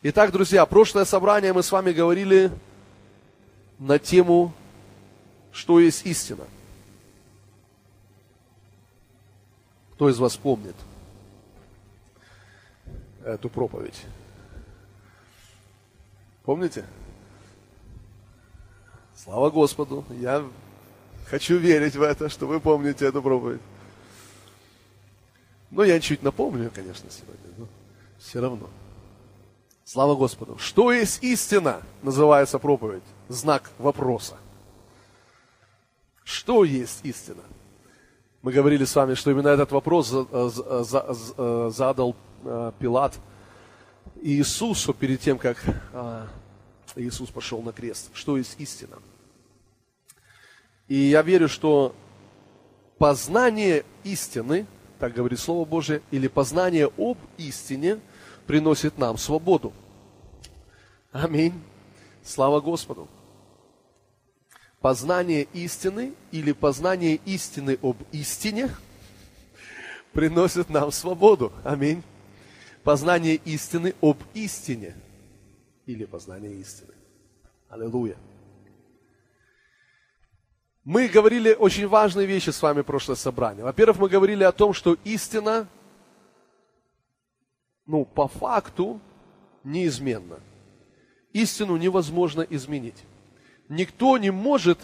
Итак, друзья, прошлое собрание мы с вами говорили на тему, что есть истина. Кто из вас помнит эту проповедь? Помните? Слава Господу! Я хочу верить в это, что вы помните эту проповедь. Но я чуть напомню, конечно, сегодня, но все равно. Слава Господу. Что есть истина, называется проповедь. Знак вопроса. Что есть истина? Мы говорили с вами, что именно этот вопрос задал э, Пилат Иисусу перед тем, как Иисус пошел на крест. Что есть истина? И я верю, что познание истины, так говорит Слово Божие, или познание об истине – приносит нам свободу. Аминь. Слава Господу. Познание истины или познание истины об истине приносит нам свободу. Аминь. Познание истины об истине или познание истины. Аллилуйя. Мы говорили очень важные вещи с вами в прошлое собрание. Во-первых, мы говорили о том, что истина ну, по факту неизменно. Истину невозможно изменить. Никто не может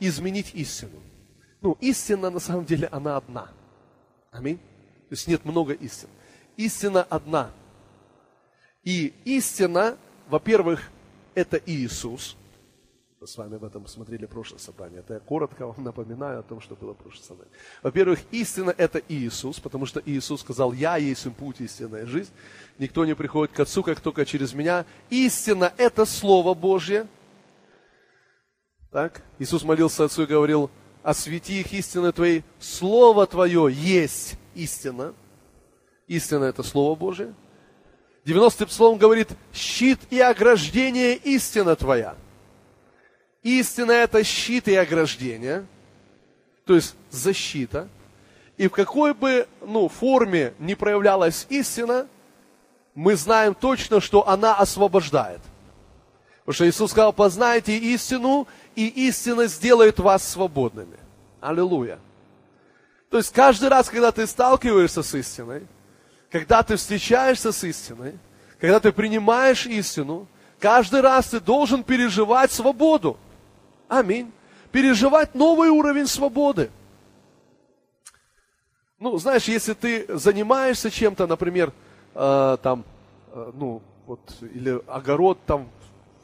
изменить истину. Ну, истина на самом деле, она одна. Аминь. То есть нет много истин. Истина одна. И истина, во-первых, это Иисус – с вами об этом смотрели прошлое собрание. Это я коротко вам напоминаю о том, что было прошлое собрание. Во-первых, истина – это Иисус, потому что Иисус сказал, «Я есть путь, истинная жизнь. Никто не приходит к Отцу, как только через меня». Истина – это Слово Божье. Так? Иисус молился Отцу и говорил, «Освети их истиной Твоей, Слово Твое есть истина». Истина – это Слово Божье. 90-й псалом говорит, «Щит и ограждение – истина Твоя». Истина – это щит и ограждение, то есть защита. И в какой бы ну, форме не проявлялась истина, мы знаем точно, что она освобождает. Потому что Иисус сказал, познайте истину, и истина сделает вас свободными. Аллилуйя. То есть каждый раз, когда ты сталкиваешься с истиной, когда ты встречаешься с истиной, когда ты принимаешь истину, каждый раз ты должен переживать свободу. Аминь. Переживать новый уровень свободы. Ну, знаешь, если ты занимаешься чем-то, например, э, там, э, ну, вот, или огород там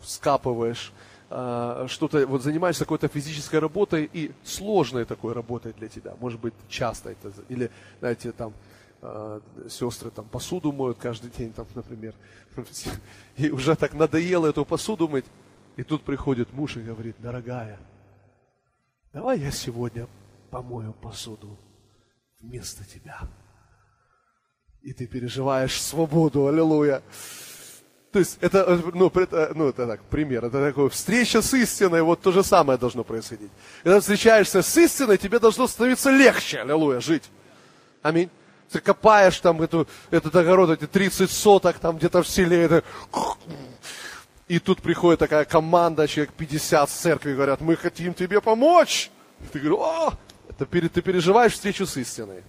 скапываешь, э, что-то, вот занимаешься какой-то физической работой, и сложной такой работой для тебя, может быть, часто это, или, знаете, там, э, сестры там посуду моют каждый день, там, например, и уже так надоело эту посуду мыть, и тут приходит муж и говорит, дорогая, давай я сегодня помою посуду вместо тебя. И ты переживаешь свободу, аллилуйя. То есть это, ну, это, ну, это так, пример, это такой, встреча с истиной, вот то же самое должно происходить. Когда встречаешься с истиной, тебе должно становиться легче, аллилуйя, жить. Аминь. Ты копаешь там эту, этот огород, эти 30 соток там где-то в селе, это, и тут приходит такая команда, человек 50 с церкви, говорят, мы хотим тебе помочь. И ты говоришь, о, это ты переживаешь встречу с истиной.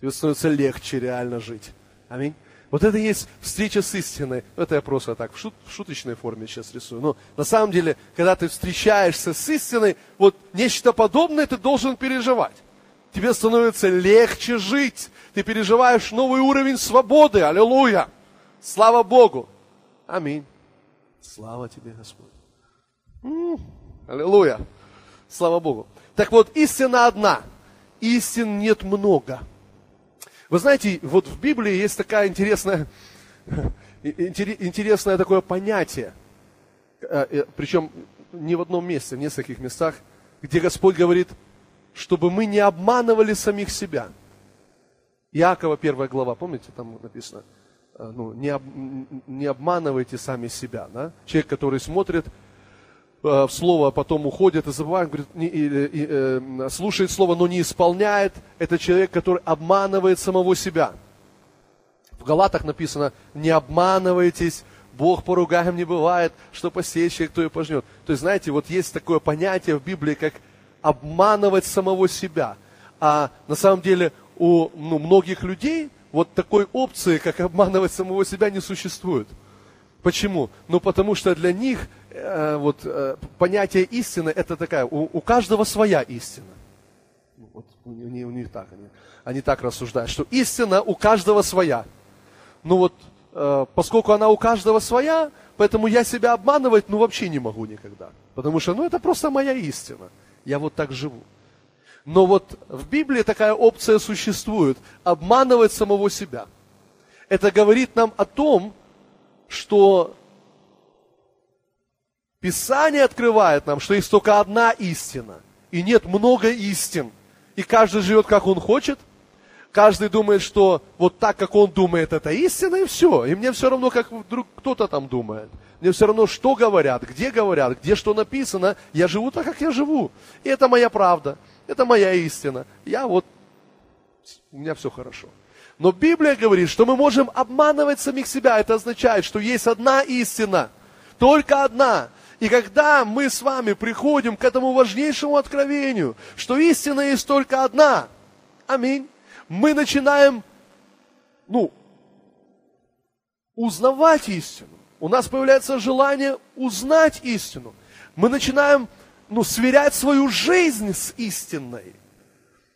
Тебе становится легче реально жить. Аминь. Вот это и есть встреча с истиной. Это я просто так в, шут, в шуточной форме сейчас рисую. Но на самом деле, когда ты встречаешься с истиной, вот нечто подобное ты должен переживать. Тебе становится легче жить. Ты переживаешь новый уровень свободы. Аллилуйя. Слава Богу. Аминь. Слава тебе, Господь. м аллилуйя. Слава Богу. Так вот, истина одна. Истин нет много. Вы знаете, вот в Библии есть такая интересная, интересное такое понятие, э, э, причем не в одном месте, в нескольких местах, где Господь говорит, чтобы мы не обманывали самих себя. Иакова первая глава, помните, там написано – ну, не, об, не обманывайте сами себя. Да? Человек, который смотрит э, в слово, а потом уходит и забывает, говорит, не, и, и, э, слушает слово, но не исполняет, это человек, который обманывает самого себя. В Галатах написано, не обманывайтесь, Бог поругаем не бывает, что посеет человек, кто и пожнет. То есть, знаете, вот есть такое понятие в Библии, как обманывать самого себя. А на самом деле у ну, многих людей вот такой опции, как обманывать самого себя, не существует. Почему? Ну, потому что для них э, вот, э, понятие истины это такая, у, у каждого своя истина. Ну, вот у, у, у них так, они, они так рассуждают, что истина у каждого своя. Ну вот, э, поскольку она у каждого своя, поэтому я себя обманывать, ну, вообще не могу никогда. Потому что, ну, это просто моя истина. Я вот так живу. Но вот в Библии такая опция существует – обманывать самого себя. Это говорит нам о том, что Писание открывает нам, что есть только одна истина, и нет много истин. И каждый живет, как он хочет. Каждый думает, что вот так, как он думает, это истина, и все. И мне все равно, как вдруг кто-то там думает. Мне все равно, что говорят, где говорят, где что написано. Я живу так, как я живу. И это моя правда. Это моя истина. Я вот, у меня все хорошо. Но Библия говорит, что мы можем обманывать самих себя. Это означает, что есть одна истина, только одна. И когда мы с вами приходим к этому важнейшему откровению, что истина есть только одна, аминь, мы начинаем, ну, узнавать истину. У нас появляется желание узнать истину. Мы начинаем ну, сверять свою жизнь с истинной.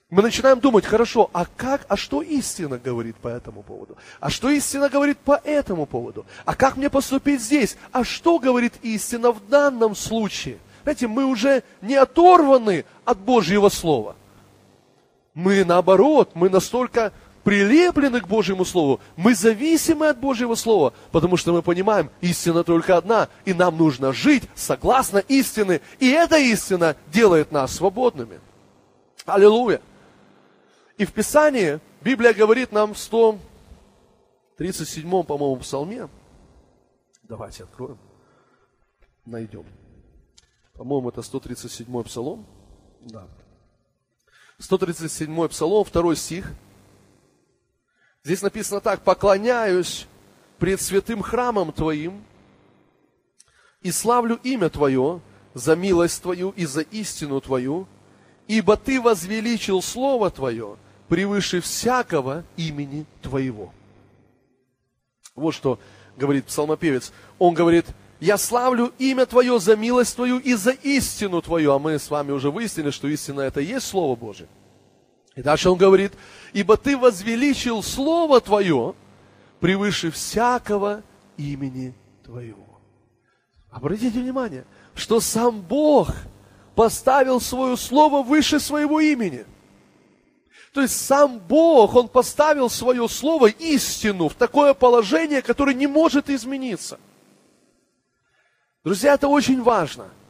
Мы начинаем думать, хорошо, а как, а что истина говорит по этому поводу? А что истина говорит по этому поводу? А как мне поступить здесь? А что говорит истина в данном случае? Знаете, мы уже не оторваны от Божьего Слова. Мы наоборот, мы настолько прилеплены к Божьему Слову, мы зависимы от Божьего Слова, потому что мы понимаем, истина только одна, и нам нужно жить согласно истины, и эта истина делает нас свободными. Аллилуйя! И в Писании Библия говорит нам в 137-м, по-моему, псалме, давайте откроем, найдем. По-моему, это 137-й псалом. Да. 137-й псалом, второй стих – Здесь написано так, поклоняюсь пред святым храмом Твоим и славлю имя Твое за милость Твою и за истину Твою, ибо Ты возвеличил Слово Твое превыше всякого имени Твоего. Вот что говорит псалмопевец. Он говорит, я славлю имя Твое за милость Твою и за истину Твою. А мы с вами уже выяснили, что истина это и есть Слово Божие. И дальше он говорит, ибо ты возвеличил Слово Твое превыше всякого имени Твоего. Обратите внимание, что сам Бог поставил свое Слово выше своего имени. То есть сам Бог, Он поставил свое Слово, истину, в такое положение, которое не может измениться. Друзья, это очень важно –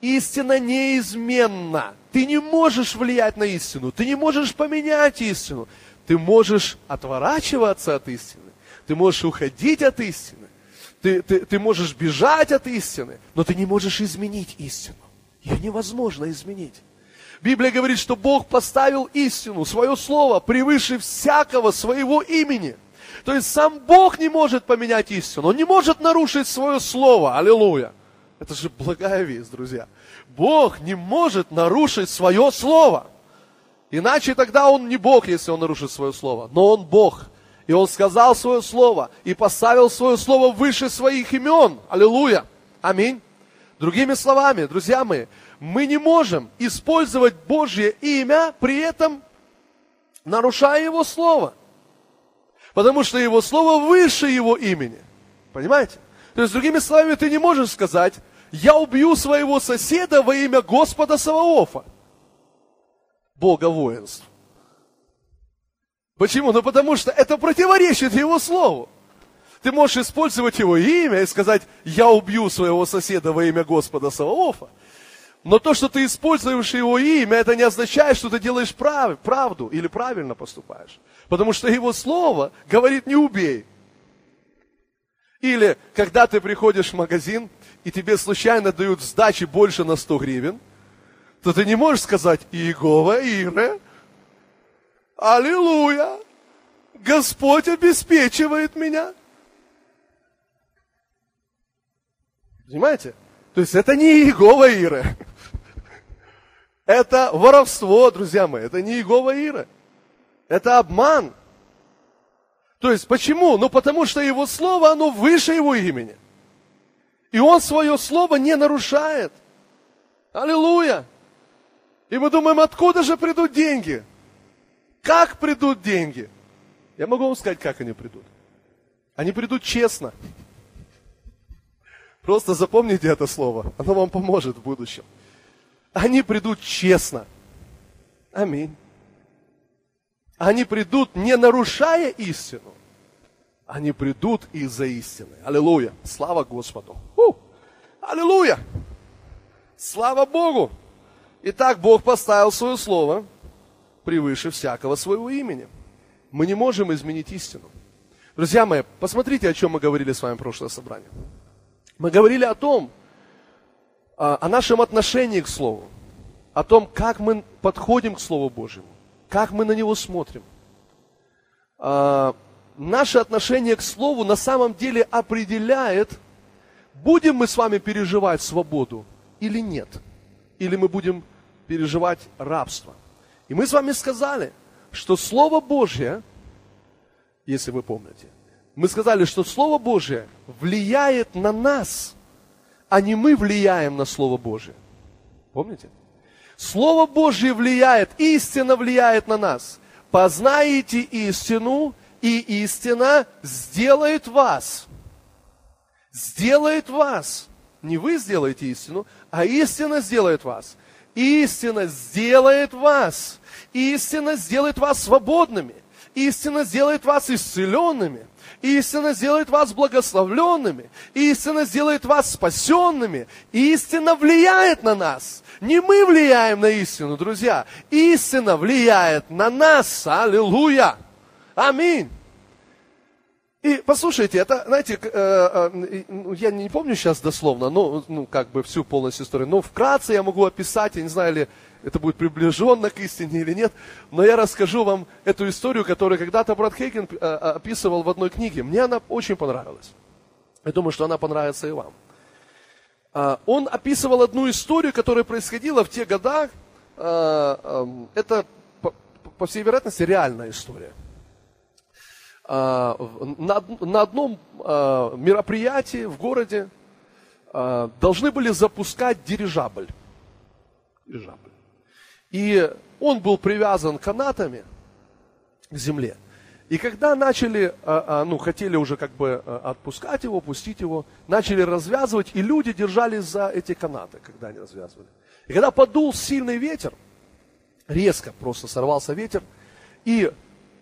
истина неизменна. Ты не можешь влиять на истину, ты не можешь поменять истину. Ты можешь отворачиваться от истины, ты можешь уходить от истины, ты, ты, ты можешь бежать от истины, но ты не можешь изменить истину. Ее невозможно изменить. Библия говорит, что Бог поставил истину, свое слово, превыше всякого своего имени. То есть сам Бог не может поменять истину, Он не может нарушить свое слово. Аллилуйя. Это же благая весть, друзья. Бог не может нарушить свое слово. Иначе тогда он не Бог, если он нарушит свое слово. Но он Бог. И он сказал свое слово и поставил свое слово выше своих имен. Аллилуйя. Аминь. Другими словами, друзья мои, мы не можем использовать Божье имя, при этом нарушая Его Слово. Потому что Его Слово выше Его имени. Понимаете? То есть, другими словами, ты не можешь сказать, я убью своего соседа во имя Господа Саваофа, Бога воинств. Почему? Ну потому что это противоречит его слову. Ты можешь использовать его имя и сказать, я убью своего соседа во имя Господа Саваофа. Но то, что ты используешь его имя, это не означает, что ты делаешь прав, правду или правильно поступаешь. Потому что его слово говорит, не убей. Или когда ты приходишь в магазин, и тебе случайно дают сдачи больше на 100 гривен, то ты не можешь сказать Иегова Ире, Аллилуйя, Господь обеспечивает меня. Понимаете? То есть это не Иегова Ира. Это воровство, друзья мои, это не Иегова Ира. Это обман. То есть почему? Ну потому что его слово, оно выше его имени. И он свое слово не нарушает. Аллилуйя. И мы думаем, откуда же придут деньги? Как придут деньги? Я могу вам сказать, как они придут. Они придут честно. Просто запомните это слово. Оно вам поможет в будущем. Они придут честно. Аминь. Они придут, не нарушая истину. Они придут из-за истины. Аллилуйя. Слава Господу. У! Аллилуйя. Слава Богу. Итак, Бог поставил свое слово превыше всякого своего имени. Мы не можем изменить истину. Друзья мои, посмотрите, о чем мы говорили с вами в прошлое собрание. Мы говорили о том, а, о нашем отношении к Слову, о том, как мы подходим к Слову Божьему, как мы на него смотрим. Наше отношение к Слову на самом деле определяет, будем мы с вами переживать свободу или нет, или мы будем переживать рабство. И мы с вами сказали, что Слово Божье, если вы помните, мы сказали, что Слово Божье влияет на нас, а не мы влияем на Слово Божье. Помните? Слово Божье влияет, истина влияет на нас. Познаете истину, и истина сделает вас. Сделает вас. Не вы сделаете истину, а истина сделает вас. Истина сделает вас. Истина сделает вас свободными. Истина сделает вас исцеленными. Истина сделает вас благословленными. Истина сделает вас спасенными. Истина влияет на нас. Не мы влияем на истину, друзья. Истина влияет на нас. Аллилуйя. Аминь. И послушайте, это, знаете, э, э, ну, я не помню сейчас дословно, но, ну, как бы всю полностью историю, но вкратце я могу описать, я не знаю, ли это будет приближенно к истине или нет, но я расскажу вам эту историю, которую когда-то брат Хейген э, описывал в одной книге. Мне она очень понравилась. Я думаю, что она понравится и вам. А, он описывал одну историю, которая происходила в те года. Это, по всей вероятности, реальная история. А, на, на одном а, мероприятии в городе а, должны были запускать дирижабль. Дирижабль. И он был привязан канатами к земле. И когда начали, ну, хотели уже как бы отпускать его, пустить его, начали развязывать, и люди держались за эти канаты, когда они развязывали. И когда подул сильный ветер, резко просто сорвался ветер, и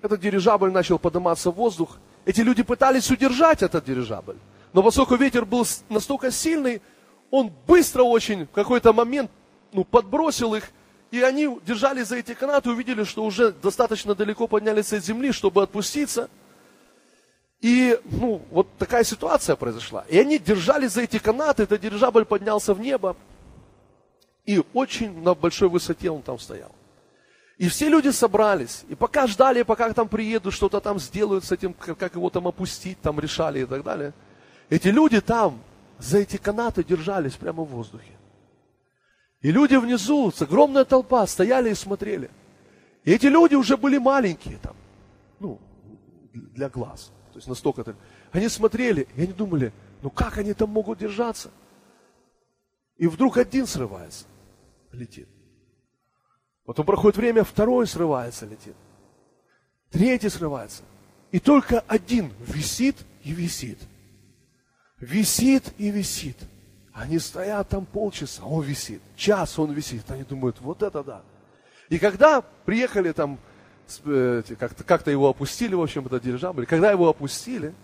этот дирижабль начал подниматься в воздух. Эти люди пытались удержать этот дирижабль. Но поскольку ветер был настолько сильный, он быстро очень в какой-то момент ну, подбросил их, и они держались за эти канаты, увидели, что уже достаточно далеко поднялись от земли, чтобы отпуститься. И, ну, вот такая ситуация произошла. И они держались за эти канаты, этот дирижабль поднялся в небо. И очень на большой высоте он там стоял. И все люди собрались, и пока ждали, пока там приедут, что-то там сделают с этим, как его там опустить, там решали и так далее. Эти люди там за эти канаты держались прямо в воздухе. И люди внизу, огромная толпа, стояли и смотрели. И эти люди уже были маленькие там, ну, для глаз. То есть настолько так. Они смотрели, и они думали, ну как они там могут держаться? И вдруг один срывается, летит. Потом проходит время, второй срывается, летит. Третий срывается. И только один висит и висит. Висит и висит. Они стоят там полчаса, он висит. Час он висит. Они думают, вот это да. И когда приехали там, э, как-то, как его опустили, в общем, этот дирижабль, когда его опустили,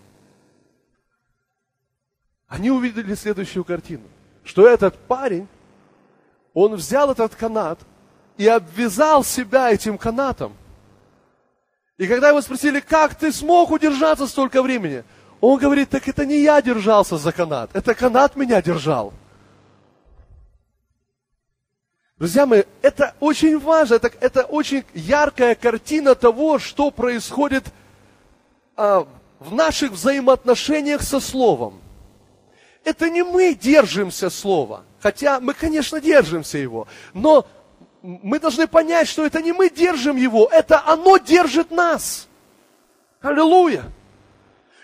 они увидели следующую картину. Что этот парень, он взял этот канат – и обвязал себя этим канатом. И когда его спросили, как ты смог удержаться столько времени, он говорит, так это не я держался за канат, это канат меня держал. Друзья мои, это очень важно, это, это очень яркая картина того, что происходит а, в наших взаимоотношениях со Словом. Это не мы держимся Слова, хотя мы, конечно, держимся его, но мы должны понять, что это не мы держим его, это оно держит нас. Аллилуйя.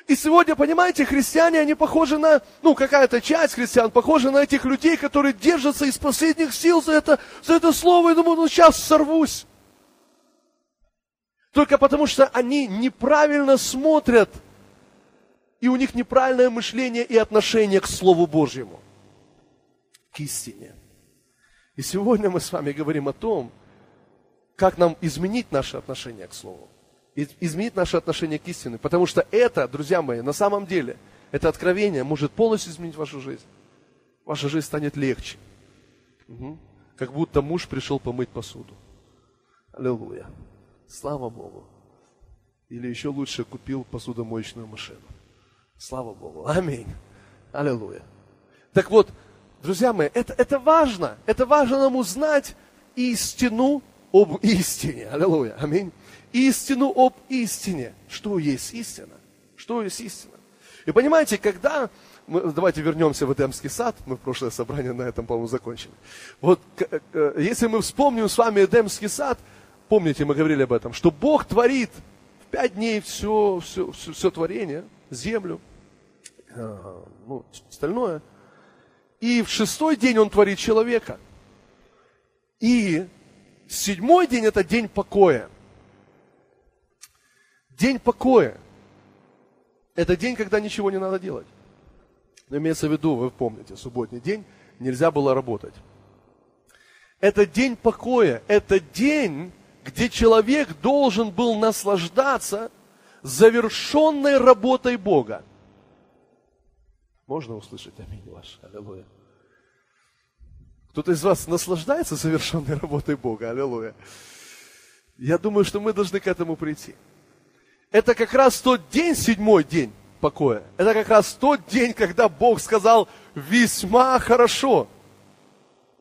И сегодня, понимаете, христиане, они похожи на, ну, какая-то часть христиан, похожи на этих людей, которые держатся из последних сил за это, за это слово, и думают, ну, сейчас сорвусь. Только потому, что они неправильно смотрят, и у них неправильное мышление и отношение к Слову Божьему, к истине. И сегодня мы с вами говорим о том, как нам изменить наше отношение к Слову, изменить наше отношение к истине. Потому что это, друзья мои, на самом деле, это откровение может полностью изменить вашу жизнь. Ваша жизнь станет легче. Угу. Как будто муж пришел помыть посуду. Аллилуйя. Слава Богу. Или еще лучше купил посудомоечную машину. Слава Богу. Аминь. Аллилуйя. Так вот, Друзья мои, это, это важно. Это важно нам узнать истину об истине. Аллилуйя. Аминь. Истину об истине. Что есть истина? Что есть истина? И понимаете, когда... Мы, давайте вернемся в Эдемский сад. Мы в прошлое собрание на этом, по-моему, закончили. Вот э, если мы вспомним с вами Эдемский сад, помните, мы говорили об этом, что Бог творит в пять дней все, все, все, все творение, землю, э, ну, остальное – и в шестой день он творит человека. И седьмой день это день покоя. День покоя. Это день, когда ничего не надо делать. Но имеется в виду, вы помните, субботний день нельзя было работать. Это день покоя. Это день, где человек должен был наслаждаться завершенной работой Бога. Можно услышать аминь ваш? Аллилуйя. Кто-то из вас наслаждается совершенной работой Бога? Аллилуйя. Я думаю, что мы должны к этому прийти. Это как раз тот день, седьмой день покоя. Это как раз тот день, когда Бог сказал весьма хорошо.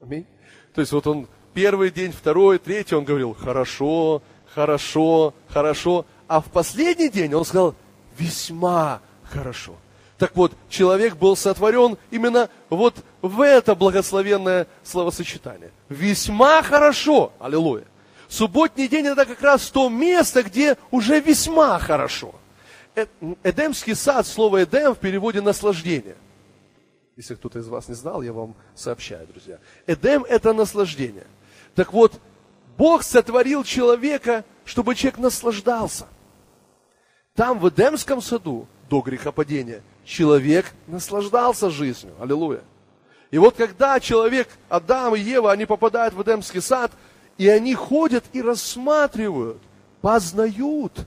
Аминь. То есть вот он первый день, второй, третий, он говорил хорошо, хорошо, хорошо. А в последний день он сказал весьма хорошо. Так вот, человек был сотворен именно вот в это благословенное словосочетание. Весьма хорошо. Аллилуйя. Субботний день это как раз то место, где уже весьма хорошо. Э, Эдемский сад, слово Эдем в переводе наслаждение. Если кто-то из вас не знал, я вам сообщаю, друзья. Эдем это наслаждение. Так вот, Бог сотворил человека, чтобы человек наслаждался. Там, в Эдемском саду, до грехопадения, человек наслаждался жизнью. Аллилуйя. И вот когда человек, Адам и Ева, они попадают в Эдемский сад, и они ходят и рассматривают, познают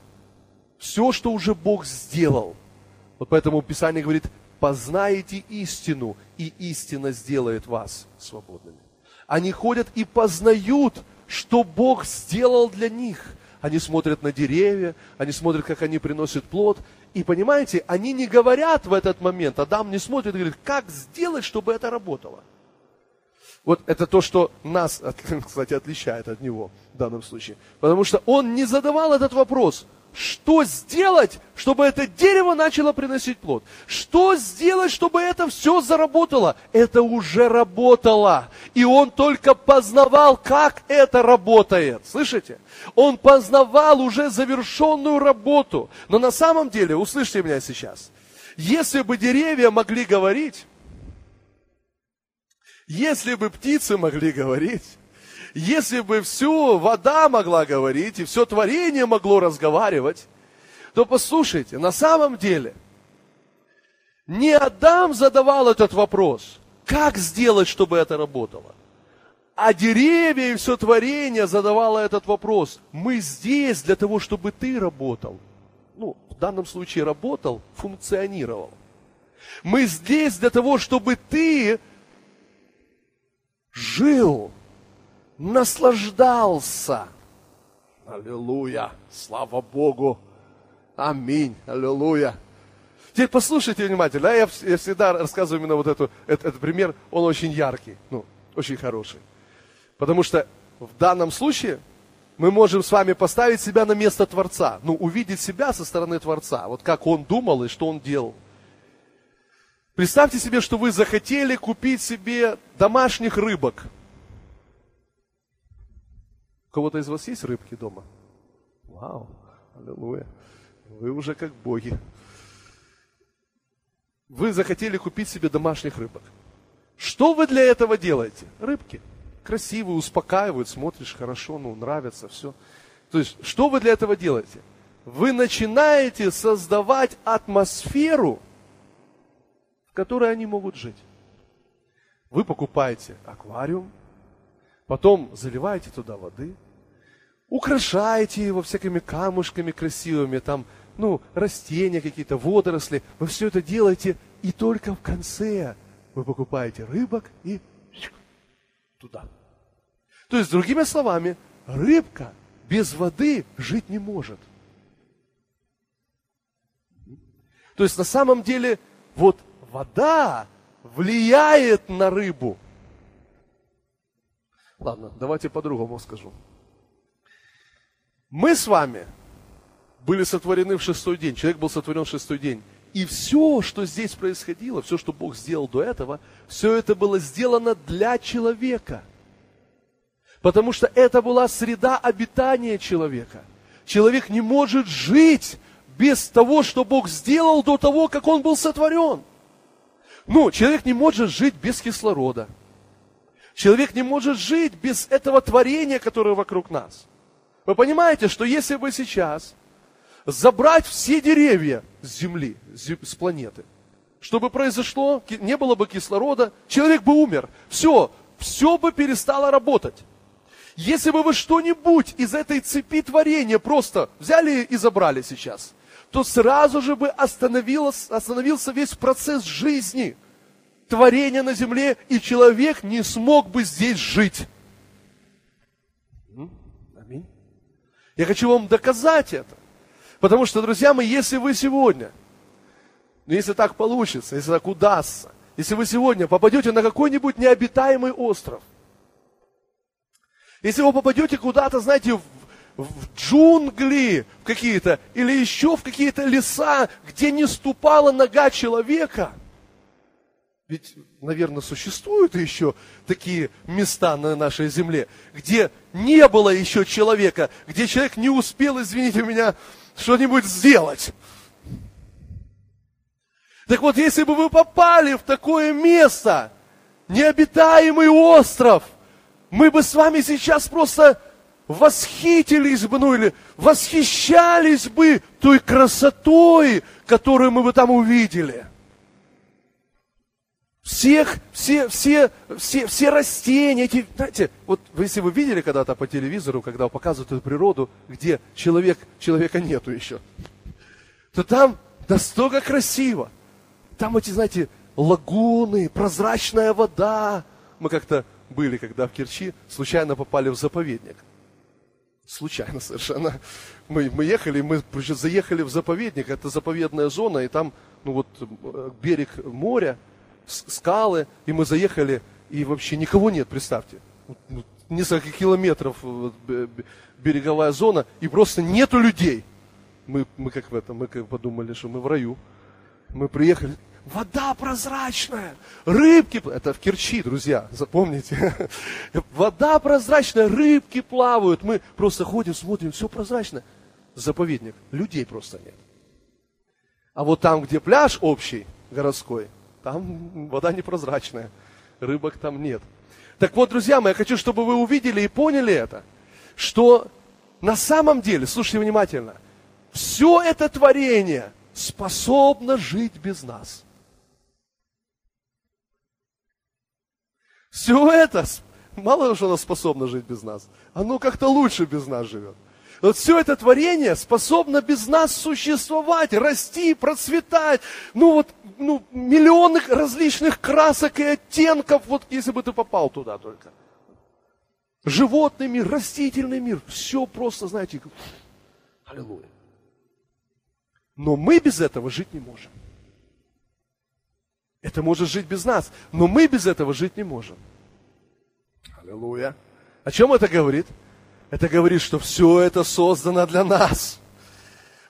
все, что уже Бог сделал. Вот поэтому Писание говорит, познаете истину, и истина сделает вас свободными. Они ходят и познают, что Бог сделал для них. Они смотрят на деревья, они смотрят, как они приносят плод, и понимаете, они не говорят в этот момент, Адам не смотрит и говорит, как сделать, чтобы это работало. Вот это то, что нас, кстати, отличает от него в данном случае. Потому что он не задавал этот вопрос – что сделать, чтобы это дерево начало приносить плод? Что сделать, чтобы это все заработало? Это уже работало. И он только познавал, как это работает. Слышите? Он познавал уже завершенную работу. Но на самом деле, услышьте меня сейчас, если бы деревья могли говорить, если бы птицы могли говорить, если бы все вода могла говорить, и все творение могло разговаривать, то послушайте, на самом деле, не Адам задавал этот вопрос, как сделать, чтобы это работало. А деревья и все творение задавало этот вопрос. Мы здесь для того, чтобы ты работал. Ну, в данном случае работал, функционировал. Мы здесь для того, чтобы ты жил наслаждался. Аллилуйя, слава Богу. Аминь, аллилуйя. Теперь послушайте внимательно. Я, я всегда рассказываю именно вот эту, этот, этот пример, он очень яркий, ну, очень хороший. Потому что в данном случае мы можем с вами поставить себя на место Творца. Ну, увидеть себя со стороны Творца. Вот как он думал и что он делал. Представьте себе, что вы захотели купить себе домашних рыбок. У кого-то из вас есть рыбки дома? Вау, аллилуйя. Вы уже как боги. Вы захотели купить себе домашних рыбок. Что вы для этого делаете? Рыбки. Красивые, успокаивают, смотришь хорошо, ну, нравятся, все. То есть, что вы для этого делаете? Вы начинаете создавать атмосферу, в которой они могут жить. Вы покупаете аквариум, потом заливаете туда воды, украшаете его всякими камушками красивыми, там, ну, растения какие-то, водоросли. Вы все это делаете, и только в конце вы покупаете рыбок и туда. То есть, другими словами, рыбка без воды жить не может. То есть, на самом деле, вот вода влияет на рыбу. Ладно, давайте по-другому скажу. Мы с вами были сотворены в шестой день. Человек был сотворен в шестой день. И все, что здесь происходило, все, что Бог сделал до этого, все это было сделано для человека. Потому что это была среда обитания человека. Человек не может жить без того, что Бог сделал до того, как он был сотворен. Ну, человек не может жить без кислорода. Человек не может жить без этого творения, которое вокруг нас. Вы понимаете, что если бы сейчас забрать все деревья с Земли, с планеты, чтобы произошло, не было бы кислорода, человек бы умер. Все, все бы перестало работать. Если бы вы что-нибудь из этой цепи творения просто взяли и забрали сейчас, то сразу же бы остановился весь процесс жизни, творения на земле, и человек не смог бы здесь жить. Аминь. Я хочу вам доказать это. Потому что, друзья мои, если вы сегодня, ну если так получится, если так удастся, если вы сегодня попадете на какой-нибудь необитаемый остров, если вы попадете куда-то, знаете, в, в джунгли какие-то, или еще в какие-то леса, где не ступала нога человека. Ведь, наверное, существуют еще такие места на нашей земле, где не было еще человека, где человек не успел, извините меня, что-нибудь сделать. Так вот, если бы вы попали в такое место, необитаемый остров, мы бы с вами сейчас просто восхитились бы, ну или восхищались бы той красотой, которую мы бы там увидели. Всех, все, все, все, все растения, эти, знаете, вот если вы видели когда-то по телевизору, когда показывают эту природу, где человек, человека нету еще, то там настолько красиво. Там эти, знаете, лагуны, прозрачная вода. Мы как-то были, когда в Керчи, случайно попали в заповедник – случайно совершенно. Мы, мы ехали, мы заехали в заповедник, это заповедная зона, и там, ну вот, э, берег моря, скалы, и мы заехали, и вообще никого нет, представьте. Ну, несколько километров береговая зона, и просто нету людей. Мы, мы как в этом, мы как подумали, что мы в раю. Мы приехали, Вода прозрачная, рыбки, это в Керчи, друзья, запомните. Вода прозрачная, рыбки плавают. Мы просто ходим, смотрим, все прозрачно. Заповедник, людей просто нет. А вот там, где пляж общий, городской, там вода непрозрачная, рыбок там нет. Так вот, друзья мои, я хочу, чтобы вы увидели и поняли это, что на самом деле, слушайте внимательно, все это творение способно жить без нас – Все это, мало что оно способно жить без нас, оно как-то лучше без нас живет. Вот все это творение способно без нас существовать, расти, процветать. Ну вот, ну, миллионы различных красок и оттенков, вот если бы ты попал туда только. Животный мир, растительный мир, все просто, знаете, аллилуйя. Но мы без этого жить не можем. Это может жить без нас, но мы без этого жить не можем. Аллилуйя. О чем это говорит? Это говорит, что все это создано для нас.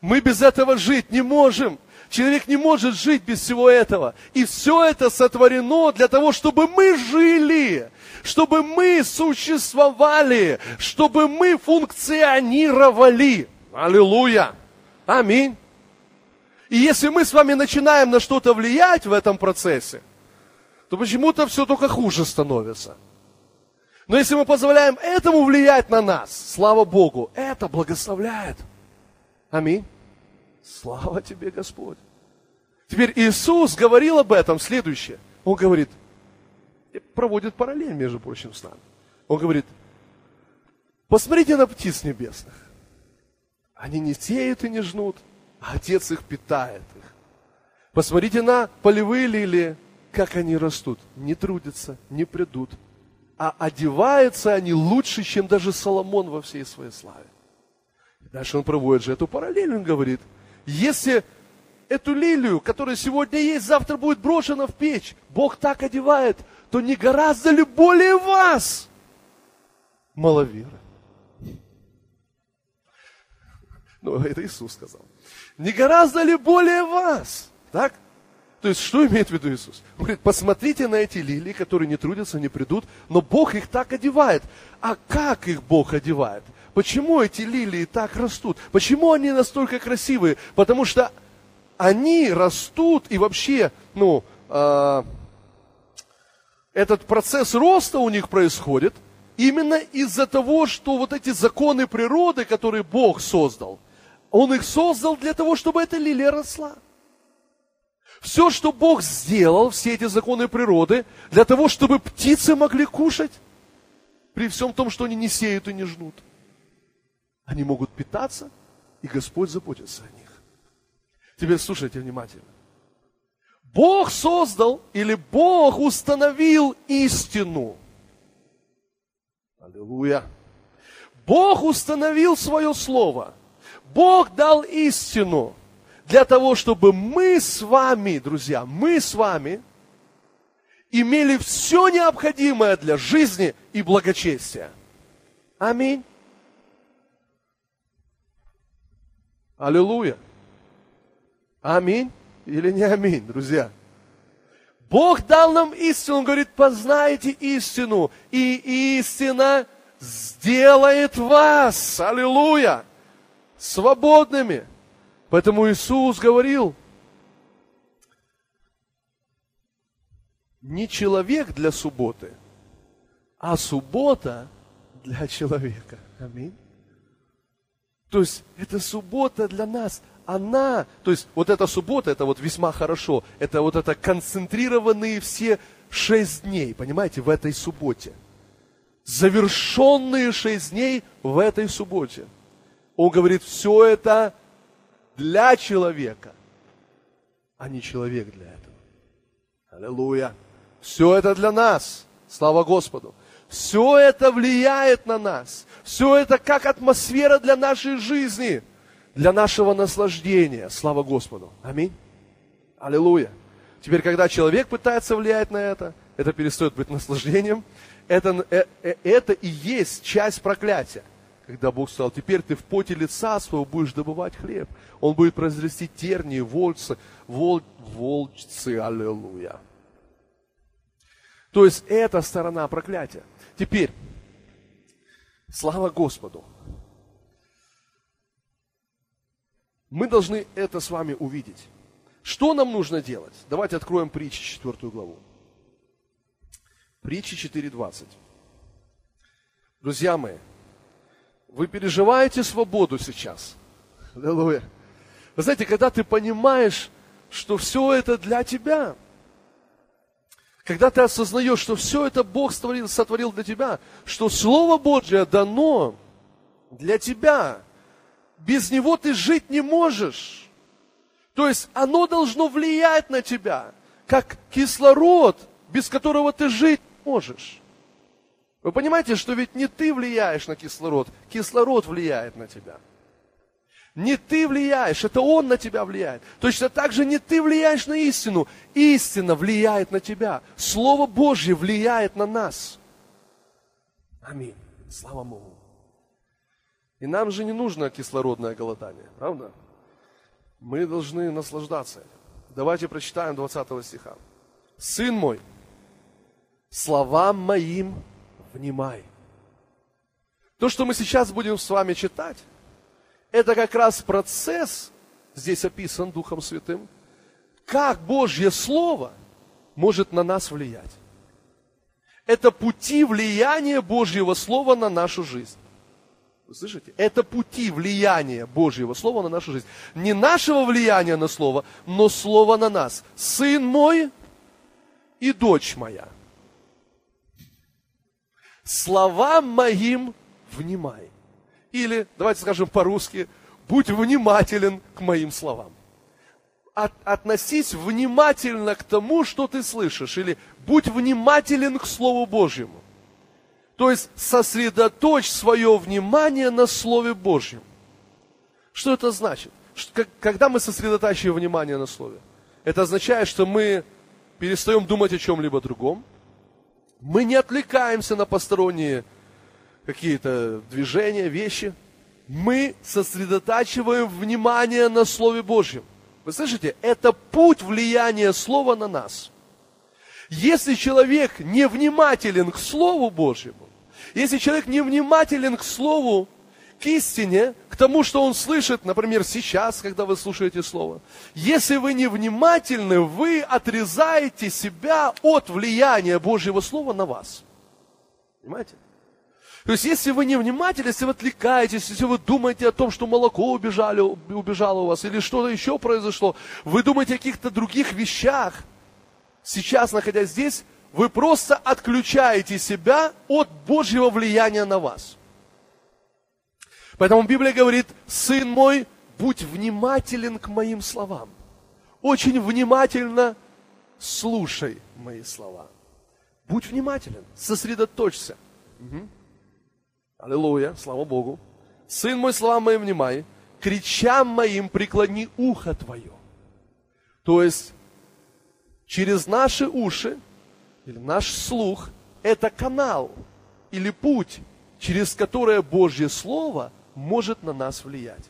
Мы без этого жить не можем. Человек не может жить без всего этого. И все это сотворено для того, чтобы мы жили, чтобы мы существовали, чтобы мы функционировали. Аллилуйя! Аминь. И если мы с вами начинаем на что-то влиять в этом процессе, то почему-то все только хуже становится. Но если мы позволяем этому влиять на нас, слава Богу, это благословляет. Аминь. Слава тебе, Господь. Теперь Иисус говорил об этом следующее. Он говорит, проводит параллель, между прочим, с нами. Он говорит, посмотрите на птиц небесных. Они не сеют и не жнут, а Отец их питает их. Посмотрите на полевые лилии, как они растут. Не трудятся, не придут. А одеваются они лучше, чем даже Соломон во всей своей славе. Дальше он проводит же эту параллель, он говорит, если эту лилию, которая сегодня есть, завтра будет брошена в печь, Бог так одевает, то не гораздо ли более вас маловеры? Ну, это Иисус сказал. Не гораздо ли более вас? Так? То есть, что имеет в виду Иисус? Он говорит, посмотрите на эти лилии, которые не трудятся, не придут, но Бог их так одевает. А как их Бог одевает? Почему эти лилии так растут? Почему они настолько красивые? Потому что они растут и вообще, ну, э, этот процесс роста у них происходит именно из-за того, что вот эти законы природы, которые Бог создал, Он их создал для того, чтобы эта лилия росла. Все, что Бог сделал, все эти законы природы, для того, чтобы птицы могли кушать, при всем том, что они не сеют и не жнут. Они могут питаться, и Господь заботится о них. Теперь слушайте внимательно. Бог создал или Бог установил истину. Аллилуйя. Бог установил свое слово. Бог дал истину для того, чтобы мы с вами, друзья, мы с вами имели все необходимое для жизни и благочестия. Аминь. Аллилуйя. Аминь или не аминь, друзья? Бог дал нам истину, Он говорит, познайте истину, и истина сделает вас, аллилуйя, свободными. Поэтому Иисус говорил, не человек для субботы, а суббота для человека. Аминь. То есть это суббота для нас она, то есть вот эта суббота, это вот весьма хорошо, это вот это концентрированные все шесть дней, понимаете, в этой субботе. Завершенные шесть дней в этой субботе. Он говорит, все это для человека, а не человек для этого. Аллилуйя. Все это для нас. Слава Господу. Все это влияет на нас. Все это как атмосфера для нашей жизни – для нашего наслаждения. Слава Господу. Аминь. Аллилуйя. Теперь, когда человек пытается влиять на это, это перестает быть наслаждением. Это, э, э, это и есть часть проклятия. Когда Бог сказал, теперь ты в поте лица своего будешь добывать хлеб. Он будет произрасти тернии, вольцы, воль, волчцы, аллилуйя. То есть это сторона проклятия. Теперь, слава Господу. Мы должны это с вами увидеть. Что нам нужно делать? Давайте откроем притчи, четвертую главу. Притчи 4.20. Друзья мои, вы переживаете свободу сейчас. Аллилуйя. Вы знаете, когда ты понимаешь, что все это для тебя, когда ты осознаешь, что все это Бог сотворил, сотворил для тебя, что Слово Божье дано для тебя, без него ты жить не можешь. То есть оно должно влиять на тебя, как кислород, без которого ты жить можешь. Вы понимаете, что ведь не ты влияешь на кислород, кислород влияет на тебя. Не ты влияешь, это он на тебя влияет. Точно так же не ты влияешь на истину, истина влияет на тебя. Слово Божье влияет на нас. Аминь. Слава Богу. И нам же не нужно кислородное голодание, правда? Мы должны наслаждаться. Давайте прочитаем 20 стиха. Сын мой, словам моим внимай. То, что мы сейчас будем с вами читать, это как раз процесс, здесь описан Духом Святым, как Божье Слово может на нас влиять. Это пути влияния Божьего Слова на нашу жизнь. Вы слышите? Это пути влияния Божьего Слова на нашу жизнь. Не нашего влияния на Слово, но Слово на нас. Сын мой и дочь моя. Словам моим внимай. Или, давайте скажем по-русски, будь внимателен к моим словам. От, относись внимательно к тому, что ты слышишь. Или будь внимателен к Слову Божьему. То есть сосредоточь свое внимание на Слове Божьем. Что это значит? Когда мы сосредотачиваем внимание на Слове? Это означает, что мы перестаем думать о чем-либо другом. Мы не отвлекаемся на посторонние какие-то движения, вещи. Мы сосредотачиваем внимание на Слове Божьем. Вы слышите? Это путь влияния Слова на нас. Если человек не внимателен к Слову Божьему, если человек не внимателен к Слову, к истине, тому, что он слышит, например, сейчас, когда вы слушаете Слово, если вы не внимательны, вы отрезаете себя от влияния Божьего Слова на вас. Понимаете? То есть, если вы не внимательны, если вы отвлекаетесь, если вы думаете о том, что молоко убежали, убежало у вас, или что-то еще произошло, вы думаете о каких-то других вещах, сейчас, находясь здесь, вы просто отключаете себя от Божьего влияния на вас. Поэтому Библия говорит, сын мой, будь внимателен к моим словам. Очень внимательно слушай мои слова. Будь внимателен, сосредоточься. Угу. Аллилуйя, слава Богу. Сын мой, слова мои внимай, кричам моим преклони ухо твое. То есть, через наши уши, или наш слух, это канал или путь, через которое Божье Слово может на нас влиять.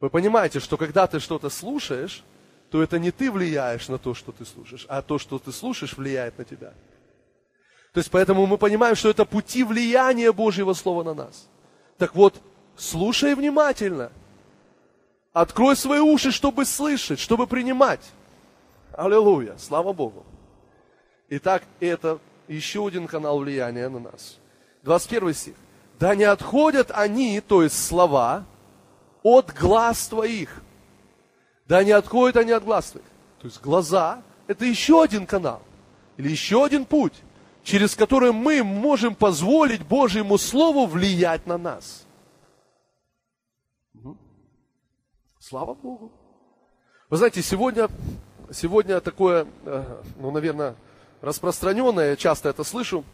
Вы понимаете, что когда ты что-то слушаешь, то это не ты влияешь на то, что ты слушаешь, а то, что ты слушаешь, влияет на тебя. То есть поэтому мы понимаем, что это пути влияния Божьего Слова на нас. Так вот, слушай внимательно. Открой свои уши, чтобы слышать, чтобы принимать. Аллилуйя, слава Богу. Итак, это еще один канал влияния на нас. 21 стих. Да не отходят они, то есть слова, от глаз твоих. Да не отходят они от глаз твоих. То есть глаза – это еще один канал. Или еще один путь через которые мы можем позволить Божьему Слову влиять на нас. Слава Богу. Вы знаете, сегодня, сегодня такое, э, ну, наверное, распространенное, я часто это слышу,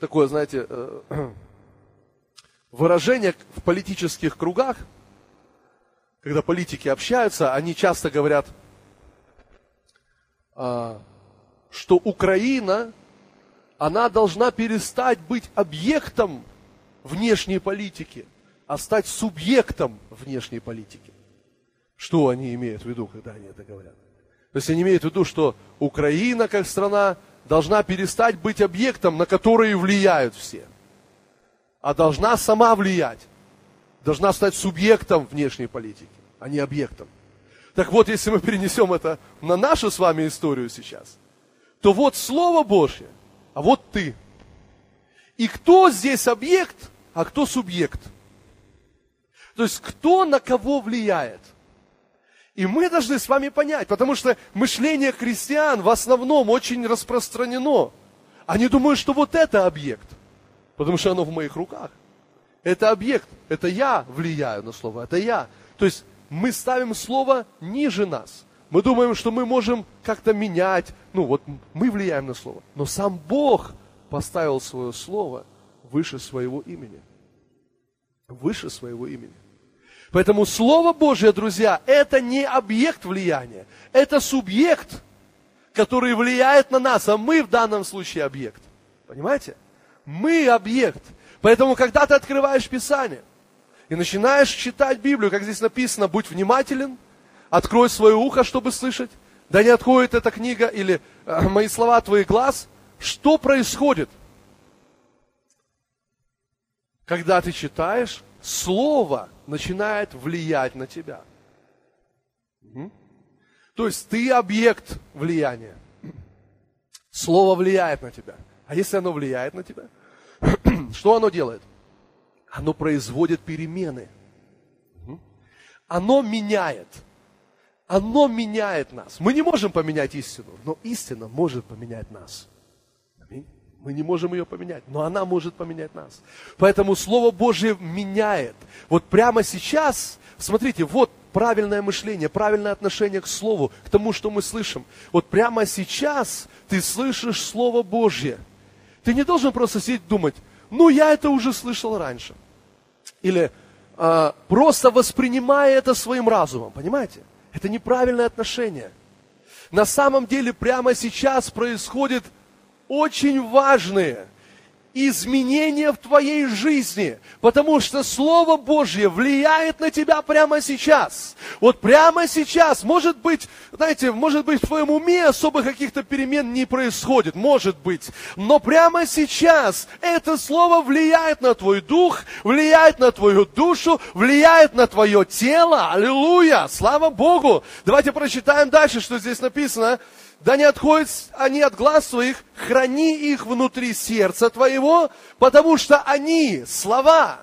такое, знаете, э, выражение в политических кругах, когда политики общаются, они часто говорят, а, что Украина она должна перестать быть объектом внешней политики, а стать субъектом внешней политики. Что они имеют в виду, когда они это говорят? То есть они имеют в виду, что Украина как страна должна перестать быть объектом, на который влияют все, а должна сама влиять, должна стать субъектом внешней политики, а не объектом. Так вот, если мы перенесем это на нашу с вами историю сейчас, то вот Слово Божье – а вот ты. И кто здесь объект, а кто субъект? То есть кто на кого влияет? И мы должны с вами понять, потому что мышление христиан в основном очень распространено. Они думают, что вот это объект, потому что оно в моих руках. Это объект, это я влияю на слово, это я. То есть мы ставим слово ниже нас. Мы думаем, что мы можем как-то менять. Ну, вот мы влияем на слово. Но сам Бог поставил свое слово выше своего имени. Выше своего имени. Поэтому Слово Божье, друзья, это не объект влияния. Это субъект, который влияет на нас, а мы в данном случае объект. Понимаете? Мы объект. Поэтому, когда ты открываешь Писание и начинаешь читать Библию, как здесь написано, будь внимателен, открой свое ухо, чтобы слышать, да не отходит эта книга или э, мои слова от твоих глаз, что происходит? Когда ты читаешь, Слово начинает влиять на тебя. То есть ты объект влияния. Слово влияет на тебя. А если оно влияет на тебя, что оно делает? Оно производит перемены. Оно меняет. Оно меняет нас. Мы не можем поменять истину, но истина может поменять нас. Мы не можем ее поменять, но она может поменять нас. Поэтому Слово Божье меняет. Вот прямо сейчас, смотрите, вот правильное мышление, правильное отношение к Слову, к тому, что мы слышим. Вот прямо сейчас ты слышишь Слово Божье. Ты не должен просто сидеть и думать, ну я это уже слышал раньше. Или э, просто воспринимая это своим разумом, понимаете? Это неправильное отношение. На самом деле прямо сейчас происходит очень важные изменения в твоей жизни, потому что Слово Божье влияет на тебя прямо сейчас. Вот прямо сейчас, может быть, знаете, может быть, в твоем уме особо каких-то перемен не происходит, может быть, но прямо сейчас это Слово влияет на твой дух, влияет на твою душу, влияет на твое тело. Аллилуйя! Слава Богу! Давайте прочитаем дальше, что здесь написано да не отходят они от глаз своих, храни их внутри сердца твоего, потому что они слова,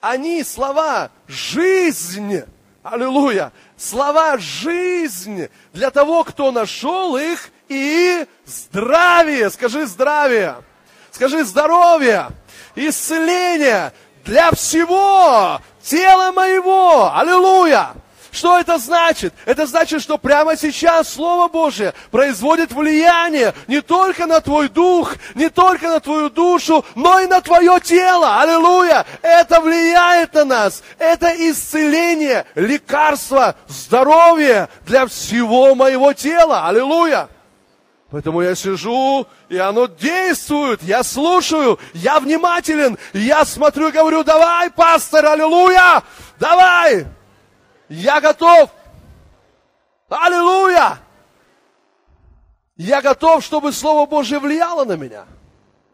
они слова, жизнь, аллилуйя, слова жизнь для того, кто нашел их, и здравие, скажи здравие, скажи здоровье, исцеление для всего тела моего, аллилуйя. Что это значит? Это значит, что прямо сейчас Слово Божье производит влияние не только на твой дух, не только на твою душу, но и на твое тело. Аллилуйя! Это влияет на нас. Это исцеление, лекарство, здоровье для всего моего тела. Аллилуйя! Поэтому я сижу, и оно действует. Я слушаю, я внимателен, я смотрю и говорю, давай, пастор, аллилуйя, давай, я готов. Аллилуйя! Я готов, чтобы Слово Божье влияло на меня.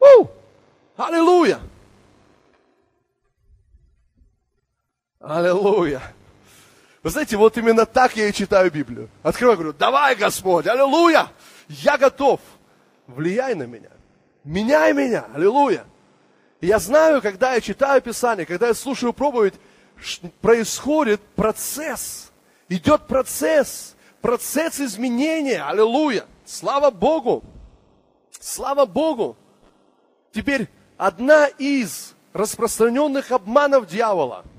У! Аллилуйя! Аллилуйя! Вы знаете, вот именно так я и читаю Библию. Открываю, говорю, давай, Господь, аллилуйя! Я готов. Влияй на меня. Меняй меня. Аллилуйя. Я знаю, когда я читаю Писание, когда я слушаю проповедь, происходит процесс, идет процесс, процесс изменения. Аллилуйя! Слава Богу! Слава Богу! Теперь одна из распространенных обманов дьявола –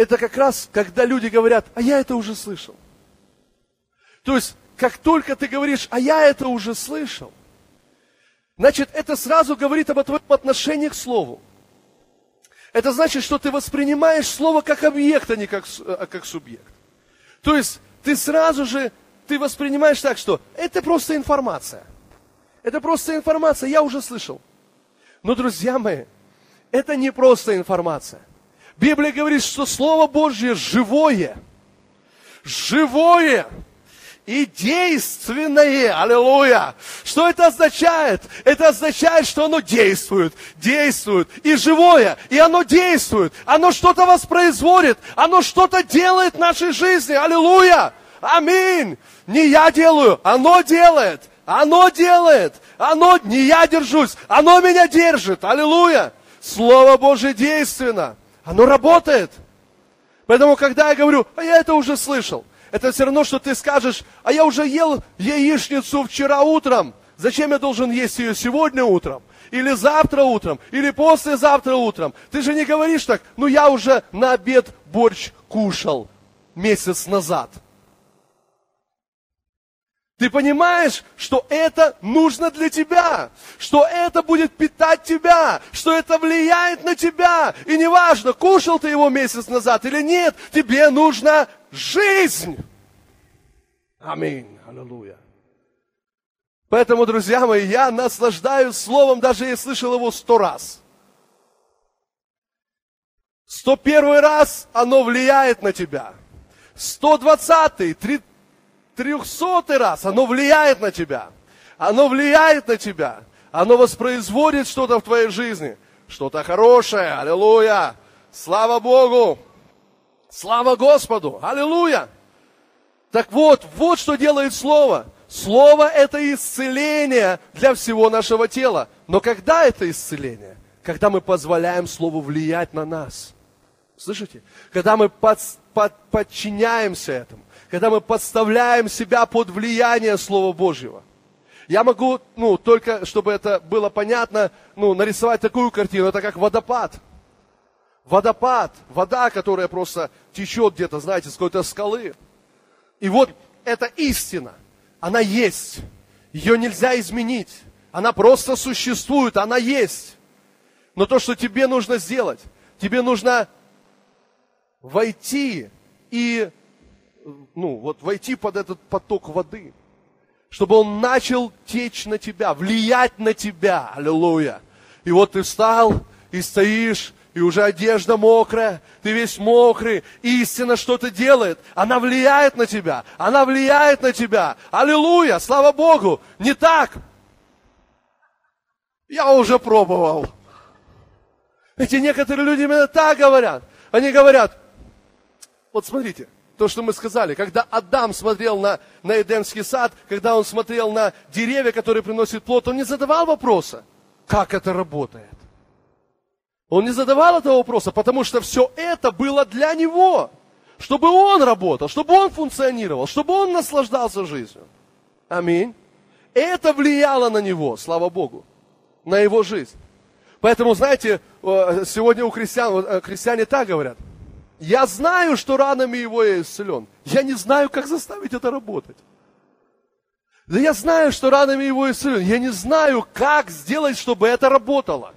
это как раз, когда люди говорят, а я это уже слышал. То есть, как только ты говоришь, а я это уже слышал, значит, это сразу говорит об твоем отношении к Слову. Это значит, что ты воспринимаешь слово как объект, а не как, а как субъект. То есть ты сразу же, ты воспринимаешь так, что это просто информация. Это просто информация, я уже слышал. Но, друзья мои, это не просто информация. Библия говорит, что Слово Божье живое. Живое и действенное. Аллилуйя. Что это означает? Это означает, что оно действует, действует, и живое, и оно действует. Оно что-то воспроизводит, оно что-то делает в нашей жизни. Аллилуйя. Аминь. Не я делаю, оно делает. Оно делает. Оно, не я держусь, оно меня держит. Аллилуйя. Слово Божье действенно. Оно работает. Поэтому, когда я говорю, а я это уже слышал, это все равно, что ты скажешь, а я уже ел яичницу вчера утром. Зачем я должен есть ее сегодня утром? Или завтра утром? Или послезавтра утром? Ты же не говоришь так, ну я уже на обед борщ кушал месяц назад. Ты понимаешь, что это нужно для тебя, что это будет питать тебя, что это влияет на тебя. И неважно, кушал ты его месяц назад или нет, тебе нужно жизнь. Аминь. Аллилуйя. Поэтому, друзья мои, я наслаждаюсь словом, даже если слышал его сто раз. Сто первый раз оно влияет на тебя. Сто двадцатый, трехсотый раз оно влияет на тебя. Оно влияет на тебя. Оно воспроизводит что-то в твоей жизни. Что-то хорошее. Аллилуйя. Слава Богу. Слава Господу. Аллилуйя. Так вот, вот что делает Слово. Слово – это исцеление для всего нашего тела. Но когда это исцеление? Когда мы позволяем Слову влиять на нас. Слышите? Когда мы под, под, подчиняемся этому. Когда мы подставляем себя под влияние Слова Божьего. Я могу, ну, только чтобы это было понятно, ну, нарисовать такую картину. Это как водопад. Водопад, вода, которая просто течет где-то, знаете, с какой-то скалы. И вот эта истина, она есть. Ее нельзя изменить. Она просто существует, она есть. Но то, что тебе нужно сделать, тебе нужно войти и, ну, вот войти под этот поток воды, чтобы он начал течь на тебя, влиять на тебя. Аллилуйя. И вот ты встал и стоишь, и уже одежда мокрая, ты весь мокрый, истина что-то делает, она влияет на тебя, она влияет на тебя. Аллилуйя, слава Богу, не так. Я уже пробовал. Эти некоторые люди именно так говорят. Они говорят, вот смотрите, то, что мы сказали, когда Адам смотрел на, на Эдемский сад, когда он смотрел на деревья, которые приносят плод, он не задавал вопроса, как это работает. Он не задавал этого вопроса, потому что все это было для него. Чтобы он работал, чтобы он функционировал, чтобы он наслаждался жизнью. Аминь. Это влияло на него, слава Богу, на его жизнь. Поэтому, знаете, э, сегодня у христиан, э, христиане так говорят. Я знаю, что ранами его я исцелен. Я не знаю, как заставить это работать. Да я знаю, что ранами его исцелен. Я не знаю, как сделать, чтобы это работало.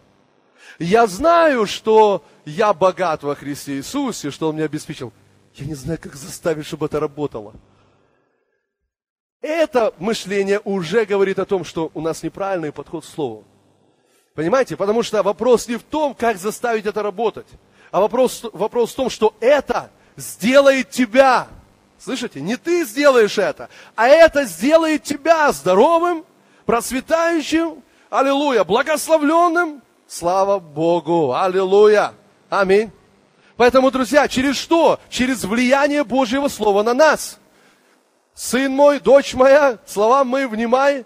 Я знаю, что я богат во Христе Иисусе, что Он меня обеспечил. Я не знаю, как заставить, чтобы это работало. Это мышление уже говорит о том, что у нас неправильный подход к Слову. Понимаете? Потому что вопрос не в том, как заставить это работать, а вопрос, вопрос в том, что это сделает тебя. Слышите? Не ты сделаешь это, а это сделает тебя здоровым, процветающим, аллилуйя, благословленным, Слава Богу! Аллилуйя! Аминь! Поэтому, друзья, через что? Через влияние Божьего Слова на нас. Сын мой, дочь моя, словам моим внимай,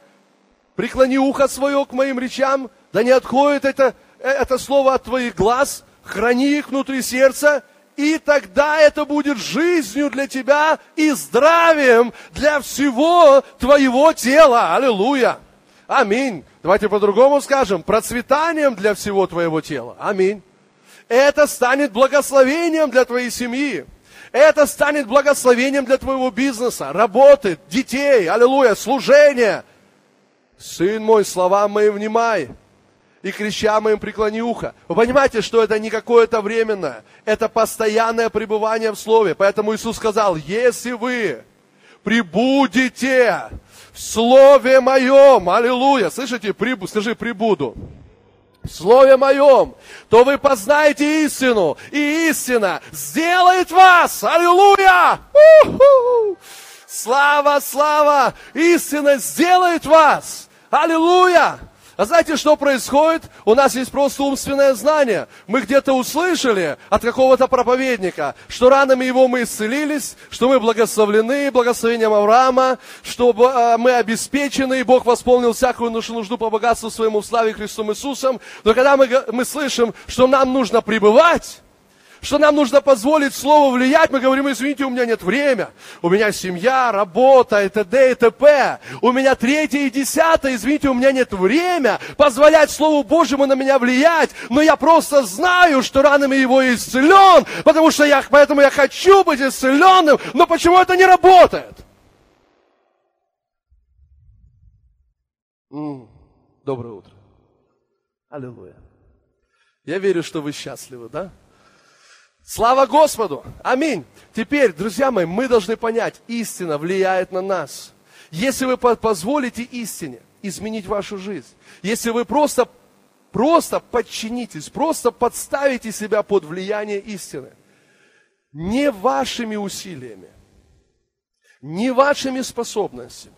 преклони ухо свое к моим речам, да не отходит это, это слово от твоих глаз, храни их внутри сердца, и тогда это будет жизнью для тебя и здравием для всего твоего тела. Аллилуйя! Аминь. Давайте по-другому скажем, процветанием для всего твоего тела. Аминь. Это станет благословением для твоей семьи. Это станет благословением для твоего бизнеса, работы, детей, аллилуйя, служения. Сын мой, слова мои внимай, и крича моим преклони ухо. Вы понимаете, что это не какое-то временное, это постоянное пребывание в Слове. Поэтому Иисус сказал, если вы прибудете в Слове Моем, аллилуйя, слышите, прибу, скажи, прибуду, в Слове Моем, то вы познаете истину, и истина сделает вас, аллилуйя! У-ху! Слава, слава! Истина сделает вас! Аллилуйя! А знаете, что происходит? У нас есть просто умственное знание. Мы где-то услышали от какого-то проповедника, что ранами его мы исцелились, что мы благословлены благословением Авраама, что а, мы обеспечены, и Бог восполнил всякую нашу нужду по богатству своему в славе Христом Иисусом. Но когда мы, мы слышим, что нам нужно пребывать, что нам нужно позволить Слову влиять, мы говорим, извините, у меня нет времени, у меня семья, работа, и т.д. и т.п. У меня третье и десятое, извините, у меня нет времени позволять Слову Божьему на меня влиять, но я просто знаю, что ранами Его исцелен, потому что я, поэтому я хочу быть исцеленным, но почему это не работает? Доброе утро. Аллилуйя. Я верю, что вы счастливы, да? Слава Господу! Аминь! Теперь, друзья мои, мы должны понять, истина влияет на нас. Если вы позволите истине изменить вашу жизнь. Если вы просто, просто подчинитесь, просто подставите себя под влияние истины. Не вашими усилиями, не вашими способностями,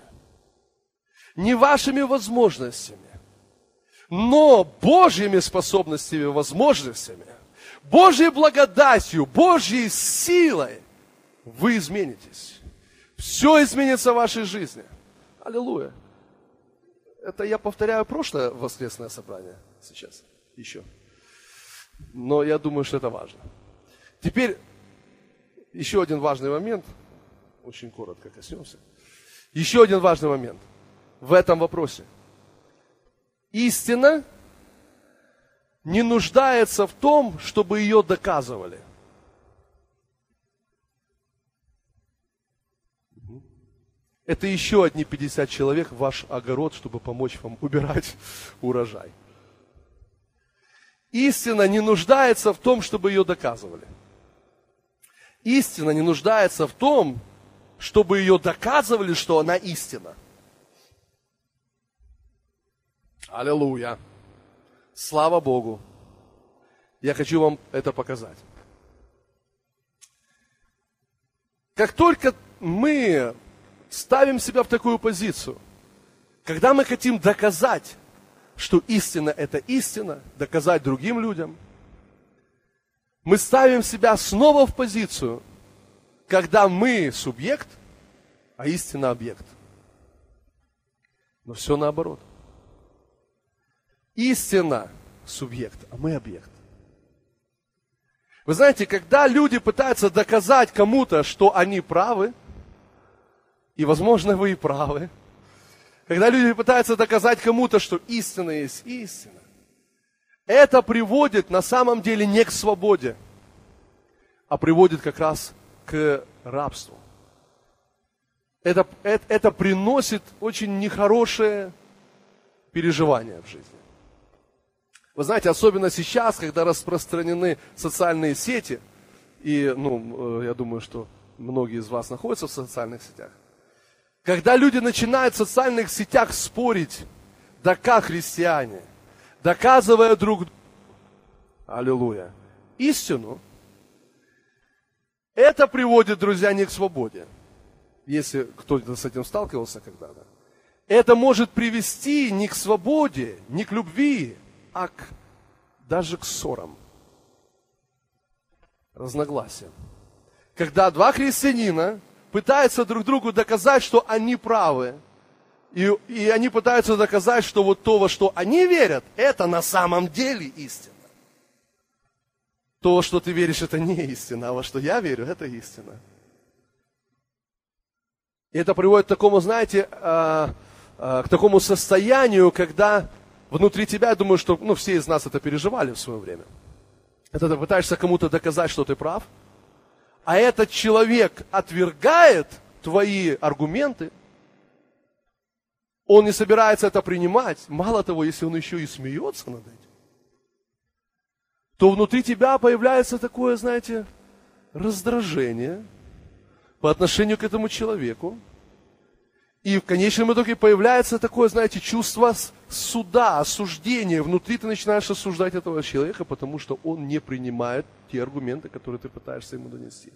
не вашими возможностями, но Божьими способностями и возможностями, Божьей благодатью, Божьей силой вы изменитесь. Все изменится в вашей жизни. Аллилуйя. Это я повторяю прошлое воскресное собрание сейчас еще. Но я думаю, что это важно. Теперь еще один важный момент. Очень коротко коснемся. Еще один важный момент в этом вопросе. Истина не нуждается в том, чтобы ее доказывали. Это еще одни 50 человек в ваш огород, чтобы помочь вам убирать урожай. Истина не нуждается в том, чтобы ее доказывали. Истина не нуждается в том, чтобы ее доказывали, что она истина. Аллилуйя. Слава Богу. Я хочу вам это показать. Как только мы ставим себя в такую позицию, когда мы хотим доказать, что истина это истина, доказать другим людям, мы ставим себя снова в позицию, когда мы субъект, а истина объект. Но все наоборот. Истина субъект, а мы объект. Вы знаете, когда люди пытаются доказать кому-то, что они правы, и, возможно, вы и правы. Когда люди пытаются доказать кому-то, что истина есть истина, это приводит на самом деле не к свободе, а приводит как раз к рабству. Это, это, это приносит очень нехорошее переживание в жизни. Вы знаете, особенно сейчас, когда распространены социальные сети, и, ну, э, я думаю, что многие из вас находятся в социальных сетях, когда люди начинают в социальных сетях спорить, да как христиане, доказывая друг другу, аллилуйя, истину, это приводит, друзья, не к свободе. Если кто-то с этим сталкивался когда-то. Это может привести не к свободе, не к любви, а к, даже к ссорам, разногласиям. Когда два христианина пытаются друг другу доказать, что они правы. И, и они пытаются доказать, что вот то, во что они верят, это на самом деле истина. То, что ты веришь, это не истина, а во что я верю, это истина. И это приводит к такому, знаете, а, а, к такому состоянию, когда внутри тебя, я думаю, что ну, все из нас это переживали в свое время. Это ты пытаешься кому-то доказать, что ты прав – а этот человек отвергает твои аргументы, он не собирается это принимать, мало того, если он еще и смеется над этим, то внутри тебя появляется такое, знаете, раздражение по отношению к этому человеку. И в конечном итоге появляется такое, знаете, чувство суда, осуждения. Внутри ты начинаешь осуждать этого человека, потому что он не принимает те аргументы, которые ты пытаешься ему донести.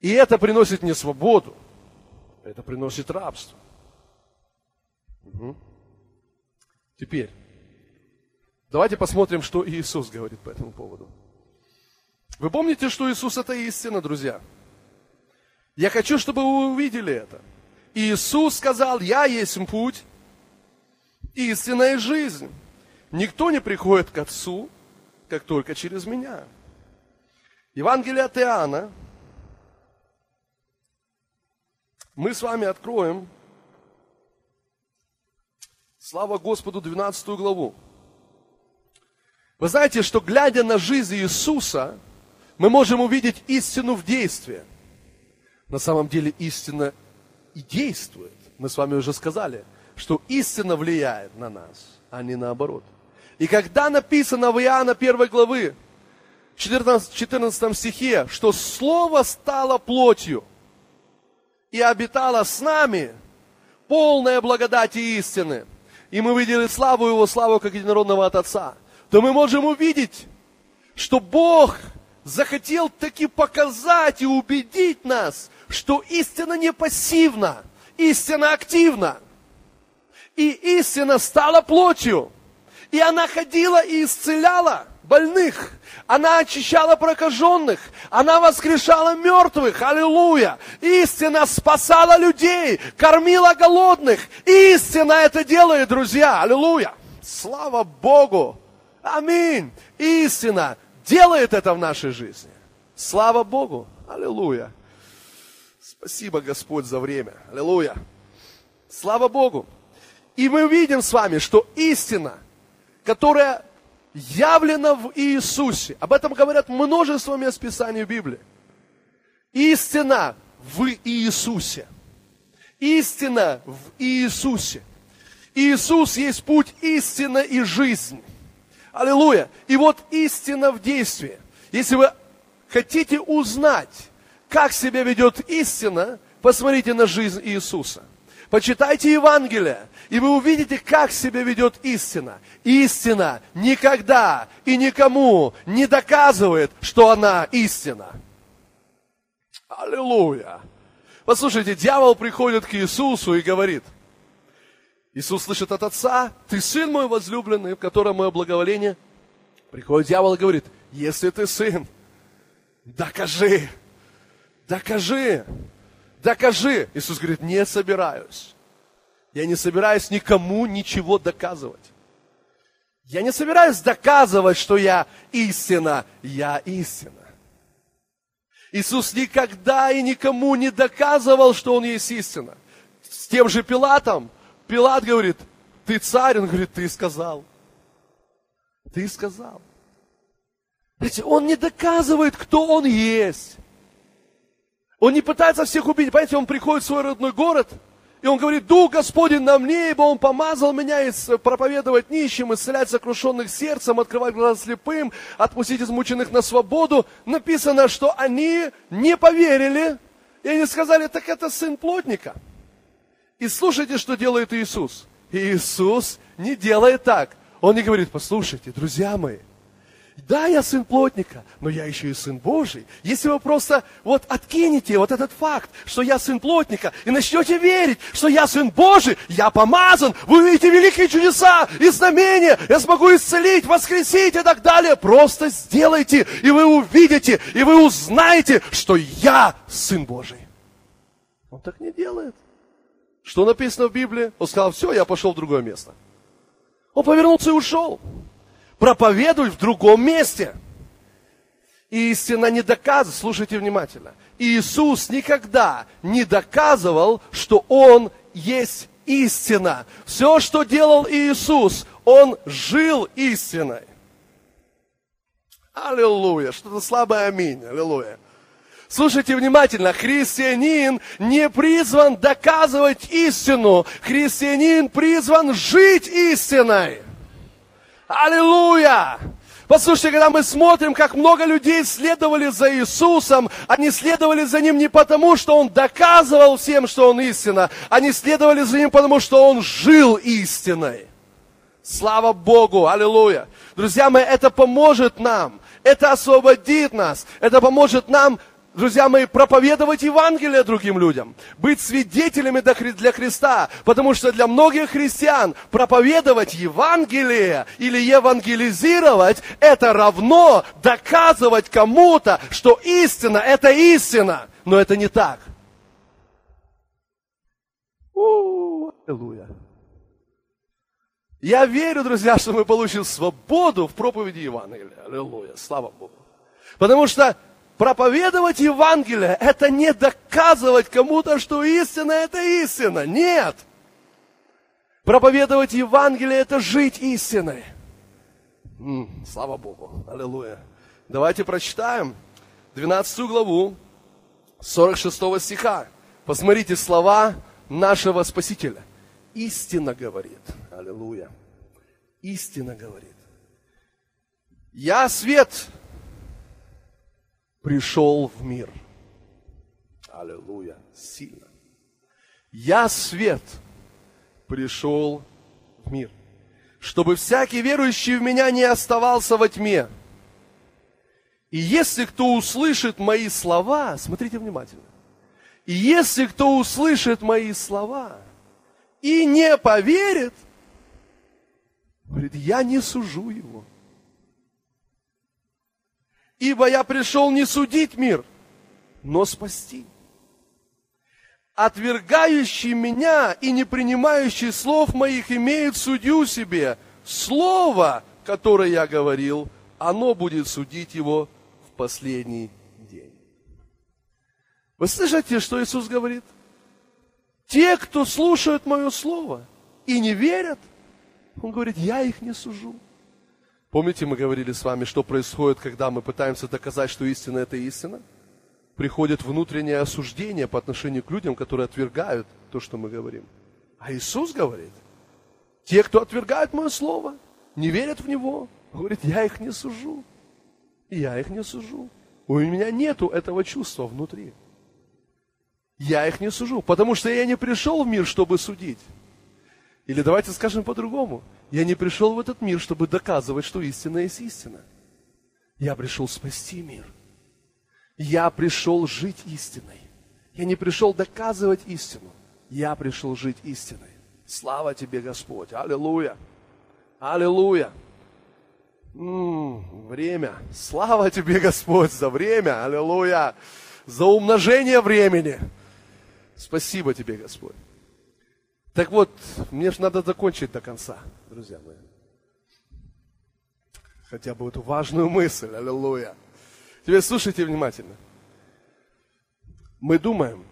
И это приносит не свободу, это приносит рабство. Угу. Теперь, давайте посмотрим, что Иисус говорит по этому поводу. Вы помните, что Иисус это истина, друзья? Я хочу, чтобы вы увидели это. Иисус сказал, я есть путь, истина и жизнь. Никто не приходит к Отцу, как только через меня. Евангелие от Иоанна. Мы с вами откроем, слава Господу, 12 главу. Вы знаете, что глядя на жизнь Иисуса, мы можем увидеть истину в действии. На самом деле истина и действует. Мы с вами уже сказали, что истина влияет на нас, а не наоборот – и когда написано в Иоанна 1 главы, 14, 14 стихе, что Слово стало плотью и обитало с нами, полная благодати истины, и мы видели славу Его, славу как единородного от Отца, то мы можем увидеть, что Бог захотел таки показать и убедить нас, что истина не пассивна, истина активна. И истина стала плотью. И она ходила и исцеляла больных. Она очищала прокаженных. Она воскрешала мертвых. Аллилуйя. Истина спасала людей, кормила голодных. Истина это делает, друзья. Аллилуйя. Слава Богу. Аминь. Истина делает это в нашей жизни. Слава Богу. Аллилуйя. Спасибо, Господь, за время. Аллилуйя. Слава Богу. И мы видим с вами, что истина, которая явлена в Иисусе, об этом говорят множество мест Писания Библии. Истина в Иисусе. Истина в Иисусе. Иисус есть путь, истина и жизнь. Аллилуйя. И вот истина в действии. Если вы хотите узнать, как себя ведет истина, посмотрите на жизнь Иисуса. Почитайте Евангелие, и вы увидите, как себя ведет истина. Истина никогда и никому не доказывает, что она истина. Аллилуйя. Послушайте, дьявол приходит к Иисусу и говорит, Иисус слышит от Отца, ты сын мой возлюбленный, в котором мое благоволение. Приходит дьявол и говорит, если ты сын, докажи, докажи, докажи. Иисус говорит, не собираюсь. Я не собираюсь никому ничего доказывать. Я не собираюсь доказывать, что я истина, я истина. Иисус никогда и никому не доказывал, что Он есть истина. С тем же Пилатом, Пилат говорит, ты царь, он говорит, ты сказал. Ты сказал. Видите, он не доказывает, кто он есть. Он не пытается всех убить. Понимаете, он приходит в свой родной город, и он говорит, Дух Господень на мне, ибо Он помазал меня проповедовать нищим, исцелять сокрушенных сердцем, открывать глаза слепым, отпустить измученных на свободу. Написано, что они не поверили, и они сказали, так это сын плотника. И слушайте, что делает Иисус. Иисус не делает так. Он не говорит, послушайте, друзья мои, да, я сын плотника, но я еще и сын Божий. Если вы просто вот откинете вот этот факт, что я сын плотника, и начнете верить, что я сын Божий, я помазан, вы увидите великие чудеса и знамения, я смогу исцелить, воскресить и так далее. Просто сделайте, и вы увидите, и вы узнаете, что я сын Божий. Он так не делает. Что написано в Библии? Он сказал, все, я пошел в другое место. Он повернулся и ушел проповедуй в другом месте. Истина не доказывает, слушайте внимательно, Иисус никогда не доказывал, что Он есть истина. Все, что делал Иисус, Он жил истиной. Аллилуйя. Что-то слабое аминь. Аллилуйя. Слушайте внимательно, христианин не призван доказывать истину, христианин призван жить истиной. Аллилуйя! Послушайте, когда мы смотрим, как много людей следовали за Иисусом, они следовали за Ним не потому, что Он доказывал всем, что Он истина, они следовали за Ним потому, что Он жил истиной. Слава Богу! Аллилуйя! Друзья мои, это поможет нам, это освободит нас, это поможет нам друзья мои, проповедовать Евангелие другим людям, быть свидетелями для Христа, потому что для многих христиан проповедовать Евангелие или евангелизировать – это равно доказывать кому-то, что истина – это истина, но это не так. Аллилуйя. Я верю, друзья, что мы получим свободу в проповеди Евангелия. Аллилуйя. Слава Богу. Потому что Проповедовать Евангелие – это не доказывать кому-то, что истина – это истина. Нет. Проповедовать Евангелие – это жить истиной. М-м, слава Богу. Аллилуйя. Давайте прочитаем 12 главу 46 стиха. Посмотрите слова нашего Спасителя. Истина говорит. Аллилуйя. Истина говорит. Я свет пришел в мир. Аллилуйя, сильно. Я свет пришел в мир, чтобы всякий верующий в меня не оставался во тьме. И если кто услышит мои слова, смотрите внимательно, и если кто услышит мои слова и не поверит, говорит, я не сужу его. Ибо я пришел не судить мир, но спасти. Отвергающий меня и не принимающий слов моих имеет судью себе. Слово, которое я говорил, оно будет судить его в последний день. Вы слышите, что Иисус говорит? Те, кто слушают мое слово и не верят, Он говорит, я их не сужу. Помните, мы говорили с вами, что происходит, когда мы пытаемся доказать, что истина – это истина? приходит внутреннее осуждение по отношению к людям, которые отвергают то, что мы говорим. А Иисус говорит, те, кто отвергают мое слово, не верят в него, говорит, я их не сужу. Я их не сужу. У меня нету этого чувства внутри. Я их не сужу, потому что я не пришел в мир, чтобы судить. Или давайте скажем по-другому. Я не пришел в этот мир, чтобы доказывать, что истина есть истина. Я пришел спасти мир – я пришел жить истиной. Я не пришел доказывать истину. Я пришел жить истиной. Слава тебе, Господь. Аллилуйя. Аллилуйя. М-м, время. Слава тебе, Господь, за время. Аллилуйя. За умножение времени. Спасибо тебе, Господь. Так вот, мне же надо закончить до конца, друзья мои. Хотя бы эту важную мысль. Аллилуйя. Теперь слушайте внимательно. Мы думаем,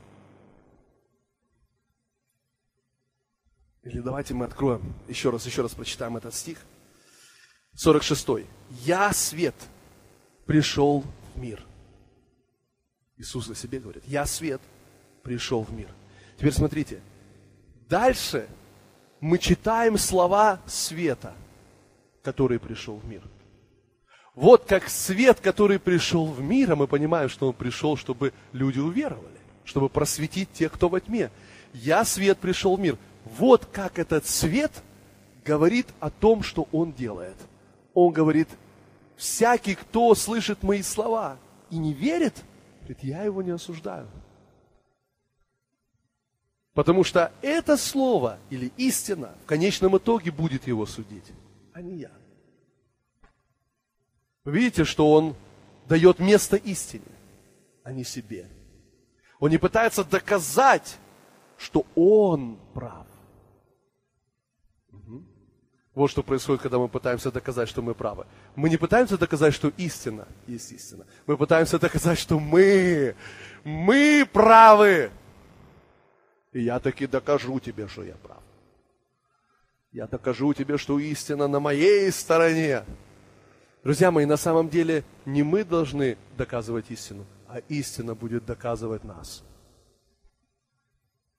или давайте мы откроем, еще раз, еще раз прочитаем этот стих. 46. «Я свет пришел в мир». Иисус о себе говорит, «Я свет пришел в мир». Теперь смотрите, дальше мы читаем слова света, который пришел в мир – вот как свет, который пришел в мир, а мы понимаем, что он пришел, чтобы люди уверовали, чтобы просветить тех, кто во тьме. Я свет пришел в мир. Вот как этот свет говорит о том, что он делает. Он говорит, всякий, кто слышит мои слова и не верит, говорит, я его не осуждаю. Потому что это слово или истина в конечном итоге будет его судить, а не я. Вы видите, что он дает место истине, а не себе. Он не пытается доказать, что он прав. Угу. Вот что происходит, когда мы пытаемся доказать, что мы правы. Мы не пытаемся доказать, что истина есть истина. Мы пытаемся доказать, что мы, мы правы. И я таки докажу тебе, что я прав. Я докажу тебе, что истина на моей стороне. Друзья мои, на самом деле не мы должны доказывать истину, а истина будет доказывать нас.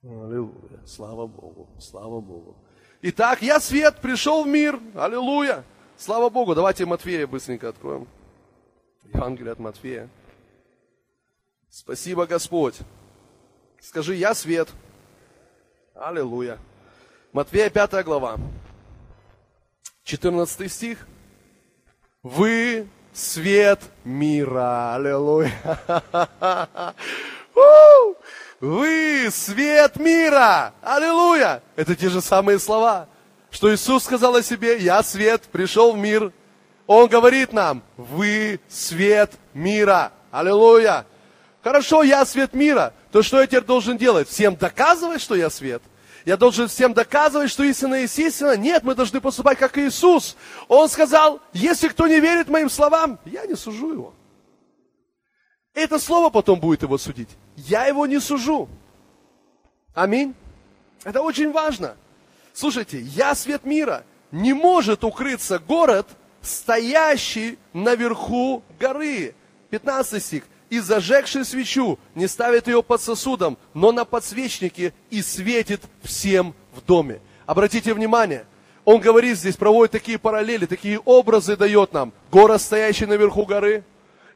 Аллилуйя. Слава Богу. Слава Богу. Итак, я свет, пришел в мир. Аллилуйя. Слава Богу. Давайте Матфея быстренько откроем. Евангелие от Матфея. Спасибо, Господь. Скажи, я свет. Аллилуйя. Матфея 5 глава. 14 стих. Вы свет мира. Аллилуйя. Вы свет мира. Аллилуйя. Это те же самые слова, что Иисус сказал о себе. Я свет, пришел в мир. Он говорит нам, вы свет мира. Аллилуйя. Хорошо, я свет мира. То что я теперь должен делать? Всем доказывать, что я свет? Я должен всем доказывать, что истина есть истина. Нет, мы должны поступать как Иисус. Он сказал, если кто не верит моим словам, я не сужу его. Это слово потом будет его судить. Я его не сужу. Аминь. Это очень важно. Слушайте, я свет мира. Не может укрыться город, стоящий наверху горы. 15 стих и зажегший свечу не ставит ее под сосудом, но на подсвечнике и светит всем в доме. Обратите внимание, он говорит здесь, проводит такие параллели, такие образы дает нам. Город, стоящий наверху горы.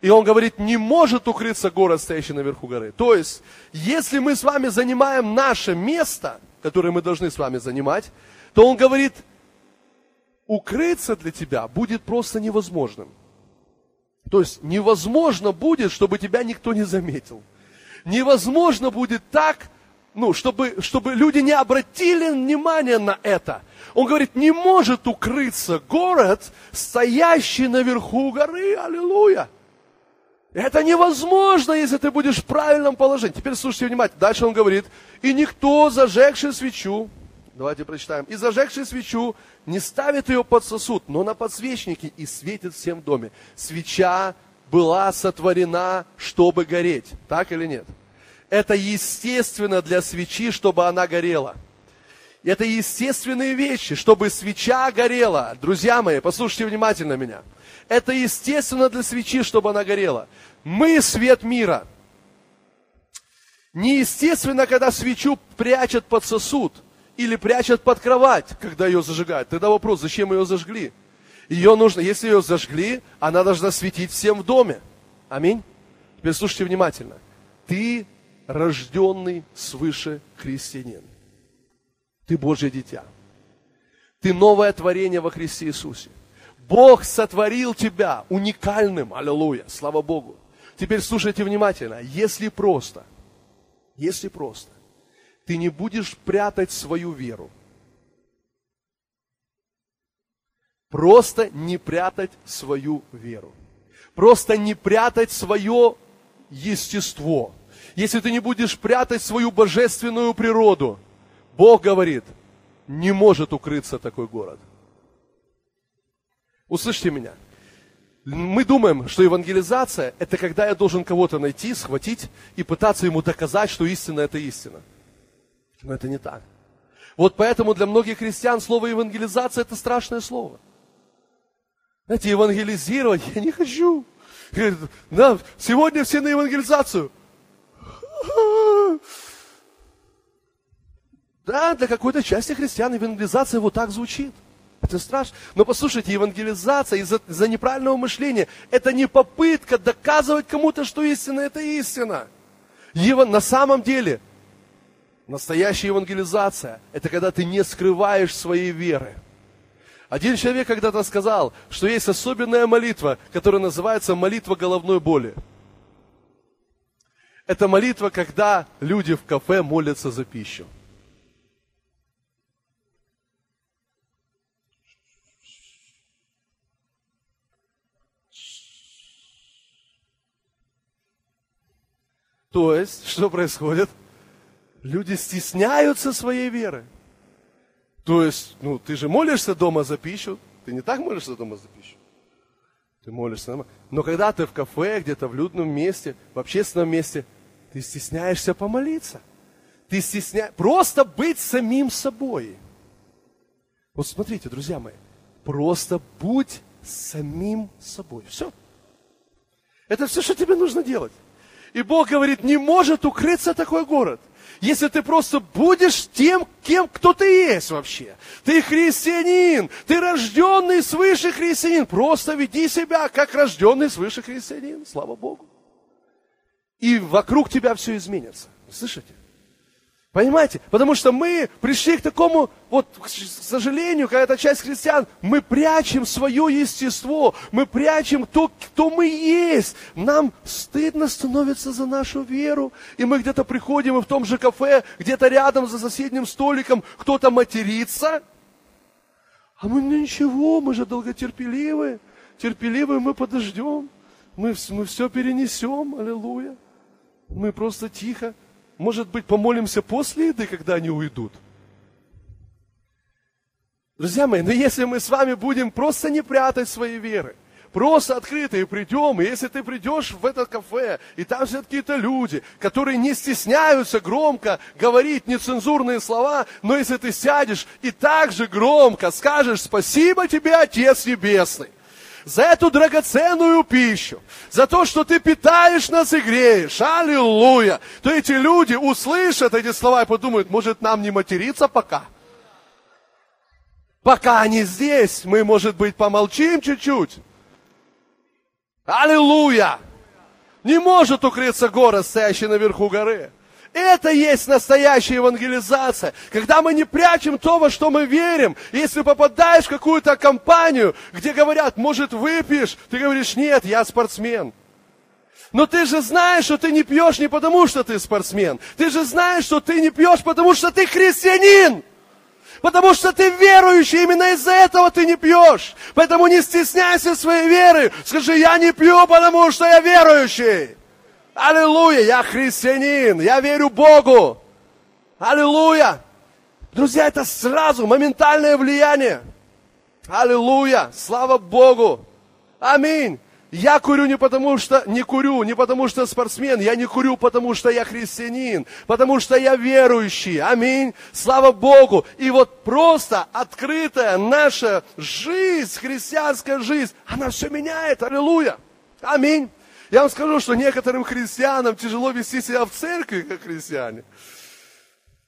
И он говорит, не может укрыться город, стоящий наверху горы. То есть, если мы с вами занимаем наше место, которые мы должны с вами занимать, то он говорит, укрыться для тебя будет просто невозможным. То есть невозможно будет, чтобы тебя никто не заметил. Невозможно будет так, ну, чтобы, чтобы люди не обратили внимания на это. Он говорит, не может укрыться город, стоящий наверху горы. Аллилуйя. Это невозможно, если ты будешь в правильном положении. Теперь слушайте внимательно. Дальше он говорит, и никто, зажегший свечу, давайте прочитаем, и зажегший свечу не ставит ее под сосуд, но на подсвечнике и светит всем в доме. Свеча была сотворена, чтобы гореть. Так или нет? Это естественно для свечи, чтобы она горела. Это естественные вещи, чтобы свеча горела. Друзья мои, послушайте внимательно меня. Это естественно для свечи, чтобы она горела. Мы свет мира. Неестественно, когда свечу прячут под сосуд или прячут под кровать, когда ее зажигают. Тогда вопрос, зачем ее зажгли? Ее нужно, если ее зажгли, она должна светить всем в доме. Аминь. Теперь слушайте внимательно. Ты рожденный свыше христианин. Ты Божье дитя. Ты новое творение во Христе Иисусе. Бог сотворил тебя уникальным. Аллилуйя. Слава Богу. Теперь слушайте внимательно. Если просто, если просто, ты не будешь прятать свою веру, просто не прятать свою веру, просто не прятать свое естество, если ты не будешь прятать свою божественную природу, Бог говорит, не может укрыться такой город. Услышьте меня. Мы думаем, что евангелизация – это когда я должен кого-то найти, схватить и пытаться ему доказать, что истина – это истина. Но это не так. Вот поэтому для многих христиан слово евангелизация – это страшное слово. Знаете, евангелизировать я не хочу. Да, сегодня все на евангелизацию. Да, для какой-то части христиан евангелизация вот так звучит. Это страшно. Но послушайте, евангелизация из-за, из неправильного мышления – это не попытка доказывать кому-то, что истина – это истина. Ева, на самом деле, настоящая евангелизация – это когда ты не скрываешь своей веры. Один человек когда-то сказал, что есть особенная молитва, которая называется молитва головной боли. Это молитва, когда люди в кафе молятся за пищу. То есть, что происходит? Люди стесняются своей веры. То есть, ну, ты же молишься дома за пищу. Ты не так молишься дома за пищу. Ты молишься дома. Но когда ты в кафе, где-то в людном месте, в общественном месте, ты стесняешься помолиться. Ты стесняешься просто быть самим собой. Вот смотрите, друзья мои, просто будь самим собой. Все. Это все, что тебе нужно делать. И Бог говорит, не может укрыться такой город. Если ты просто будешь тем, кем, кто ты есть вообще. Ты христианин, ты рожденный свыше христианин. Просто веди себя, как рожденный свыше христианин. Слава Богу. И вокруг тебя все изменится. Слышите? Понимаете? Потому что мы пришли к такому, вот, к сожалению, какая-то часть христиан, мы прячем свое естество, мы прячем то, кто мы есть. Нам стыдно становится за нашу веру. И мы где-то приходим и в том же кафе, где-то рядом за соседним столиком кто-то матерится. А мы, ну ничего, мы же долготерпеливые. Терпеливые мы подождем. Мы, мы все перенесем. Аллилуйя. Мы просто тихо может быть, помолимся после еды, когда они уйдут? Друзья мои, но если мы с вами будем просто не прятать свои веры, просто открыто и придем, и если ты придешь в это кафе, и там сидят какие-то люди, которые не стесняются громко говорить нецензурные слова, но если ты сядешь и так же громко скажешь «Спасибо тебе, Отец Небесный», за эту драгоценную пищу, за то, что ты питаешь нас и греешь. Аллилуйя. То эти люди услышат эти слова и подумают, может нам не материться пока? Пока они здесь, мы, может быть, помолчим чуть-чуть. Аллилуйя! Не может укрыться город, стоящий наверху горы. Это есть настоящая евангелизация. Когда мы не прячем то, во что мы верим. Если попадаешь в какую-то компанию, где говорят, может, выпьешь, ты говоришь, нет, я спортсмен. Но ты же знаешь, что ты не пьешь не потому, что ты спортсмен. Ты же знаешь, что ты не пьешь, потому что ты христианин. Потому что ты верующий, именно из-за этого ты не пьешь. Поэтому не стесняйся своей веры. Скажи, я не пью, потому что я верующий. Аллилуйя, я христианин, я верю Богу. Аллилуйя. Друзья, это сразу моментальное влияние. Аллилуйя, слава Богу. Аминь. Я курю не потому, что не курю, не потому, что спортсмен, я не курю, потому что я христианин, потому что я верующий. Аминь. Слава Богу. И вот просто открытая наша жизнь, христианская жизнь, она все меняет. Аллилуйя. Аминь. Я вам скажу, что некоторым христианам тяжело вести себя в церкви, как христиане.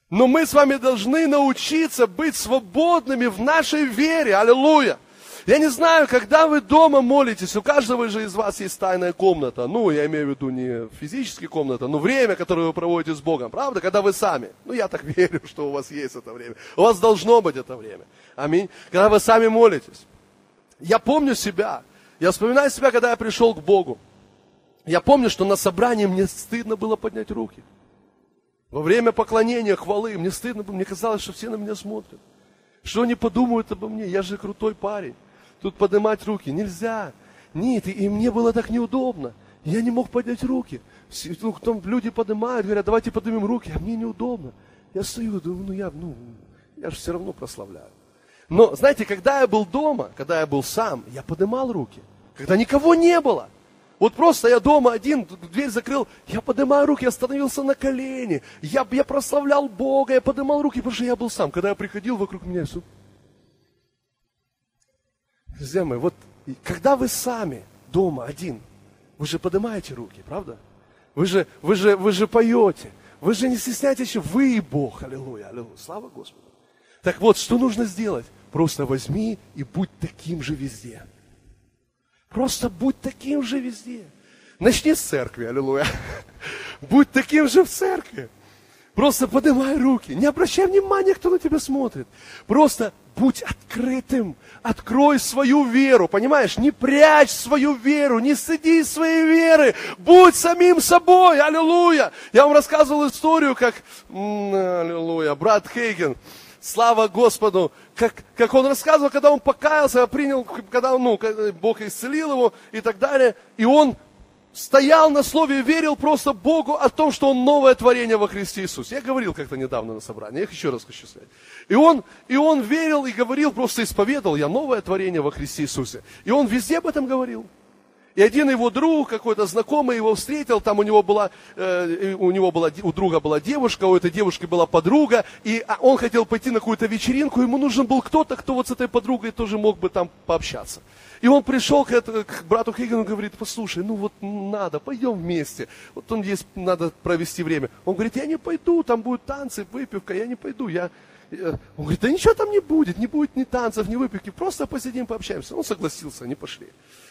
Но мы с вами должны научиться быть свободными в нашей вере. Аллилуйя. Я не знаю, когда вы дома молитесь, у каждого же из вас есть тайная комната. Ну, я имею в виду не физически комната, но время, которое вы проводите с Богом. Правда? Когда вы сами. Ну, я так верю, что у вас есть это время. У вас должно быть это время. Аминь. Когда вы сами молитесь. Я помню себя. Я вспоминаю себя, когда я пришел к Богу. Я помню, что на собрании мне стыдно было поднять руки. Во время поклонения, хвалы, мне стыдно было, мне казалось, что все на меня смотрят. Что они подумают обо мне? Я же крутой парень тут поднимать руки. Нельзя. Нет, и, мне было так неудобно. Я не мог поднять руки. Ну, там люди поднимают, говорят, давайте поднимем руки, а мне неудобно. Я стою, думаю, ну я, ну, я же все равно прославляю. Но, знаете, когда я был дома, когда я был сам, я поднимал руки. Когда никого не было. Вот просто я дома один, дверь закрыл, я поднимаю руки, я становился на колени. Я, я прославлял Бога, я поднимал руки, потому что я был сам. Когда я приходил, вокруг меня все Друзья мои, вот когда вы сами дома один, вы же поднимаете руки, правда? Вы же, вы же, вы же поете. Вы же не стесняйтесь, вы и Бог. Аллилуйя, аллилуйя. Слава Господу. Так вот, что нужно сделать? Просто возьми и будь таким же везде. Просто будь таким же везде. Начни с церкви, аллилуйя. Будь таким же в церкви. Просто поднимай руки. Не обращай внимания, кто на тебя смотрит. Просто будь открытым. Открой свою веру, понимаешь? Не прячь свою веру, не стыди своей веры. Будь самим собой, аллилуйя. Я вам рассказывал историю, как, аллилуйя, брат Хейген, слава Господу, как, как он рассказывал, когда он покаялся, принял, когда ну, Бог исцелил его и так далее. И он стоял на слове и верил просто Богу о том, что он новое творение во Христе Иисусе. Я говорил как-то недавно на собрании, я их еще раз хочу сказать. И он, и он верил и говорил, просто исповедовал, я новое творение во Христе Иисусе. И он везде об этом говорил. И один его друг, какой-то знакомый его встретил, там у него была, э, у него была, у друга была девушка, у этой девушки была подруга, и а, он хотел пойти на какую-то вечеринку, ему нужен был кто-то, кто вот с этой подругой тоже мог бы там пообщаться. И он пришел к, это, к брату Хейгену и говорит, послушай, ну вот надо, пойдем вместе. Вот он есть, надо провести время. Он говорит, я не пойду, там будут танцы, выпивка, я не пойду. Я... Он говорит, да ничего там не будет, не будет ни танцев, ни выпивки, просто посидим, пообщаемся. Он согласился, они пошли.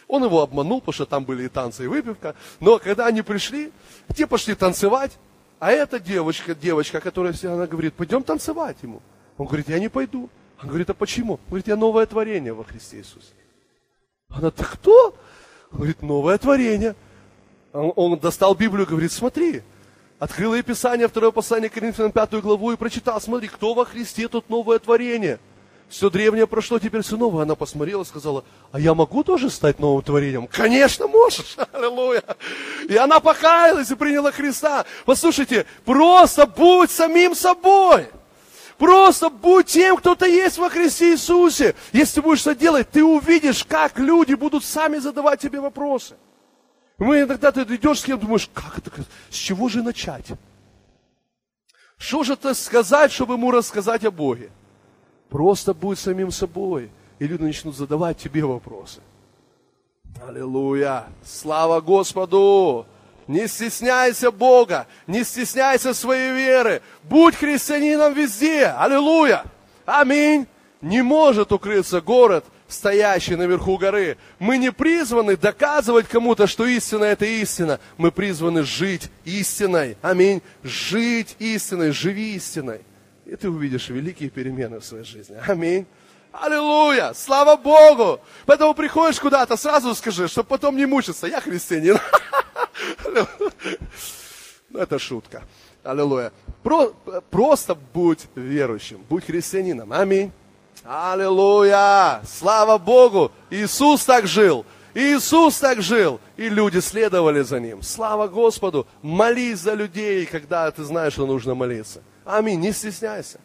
Он его обманул, потому что там были и танцы, и выпивка. Но когда они пришли, те пошли танцевать, а эта девочка, девочка, которая она говорит, пойдем танцевать ему. Он говорит, я не пойду. Он говорит, а почему? Он говорит, я новое творение во Христе Иисусе. Она, ты кто? Он говорит, новое творение. Он достал Библию и говорит, смотри, открыл ей Писание, второе послание Коринфянам, пятую главу и прочитал, смотри, кто во Христе, тут новое творение. Все древнее прошло, теперь все новое. Она посмотрела и сказала, а я могу тоже стать новым творением? Конечно, можешь. Аллилуйя. И она покаялась и приняла Христа. Послушайте, просто будь самим собой. Просто будь тем, кто ты есть во Христе Иисусе. Если ты будешь это делать, ты увидишь, как люди будут сами задавать тебе вопросы. Мы иногда ты идешь с кем думаешь, как это, с чего же начать? Что же это сказать, чтобы ему рассказать о Боге? Просто будь самим собой, и люди начнут задавать тебе вопросы. Аллилуйя! Слава Господу! Не стесняйся Бога, не стесняйся своей веры. Будь христианином везде. Аллилуйя. Аминь. Не может укрыться город, стоящий наверху горы. Мы не призваны доказывать кому-то, что истина это истина. Мы призваны жить истиной. Аминь. Жить истиной, живи истиной. И ты увидишь великие перемены в своей жизни. Аминь. Аллилуйя! Слава Богу! Поэтому приходишь куда-то, сразу скажи, чтобы потом не мучиться. Я христианин. Ну, это шутка. Аллилуйя. Про, просто будь верующим, будь христианином. Аминь. Аллилуйя! Слава Богу! Иисус так жил. Иисус так жил, и люди следовали за ним. Слава Господу! Молись за людей, когда ты знаешь, что нужно молиться. Аминь. Не стесняйся.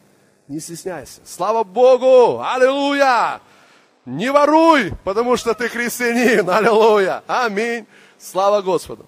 Не стесняйся. Слава Богу! Аллилуйя! Не воруй, потому что ты христианин. Аллилуйя! Аминь. Слава Господу!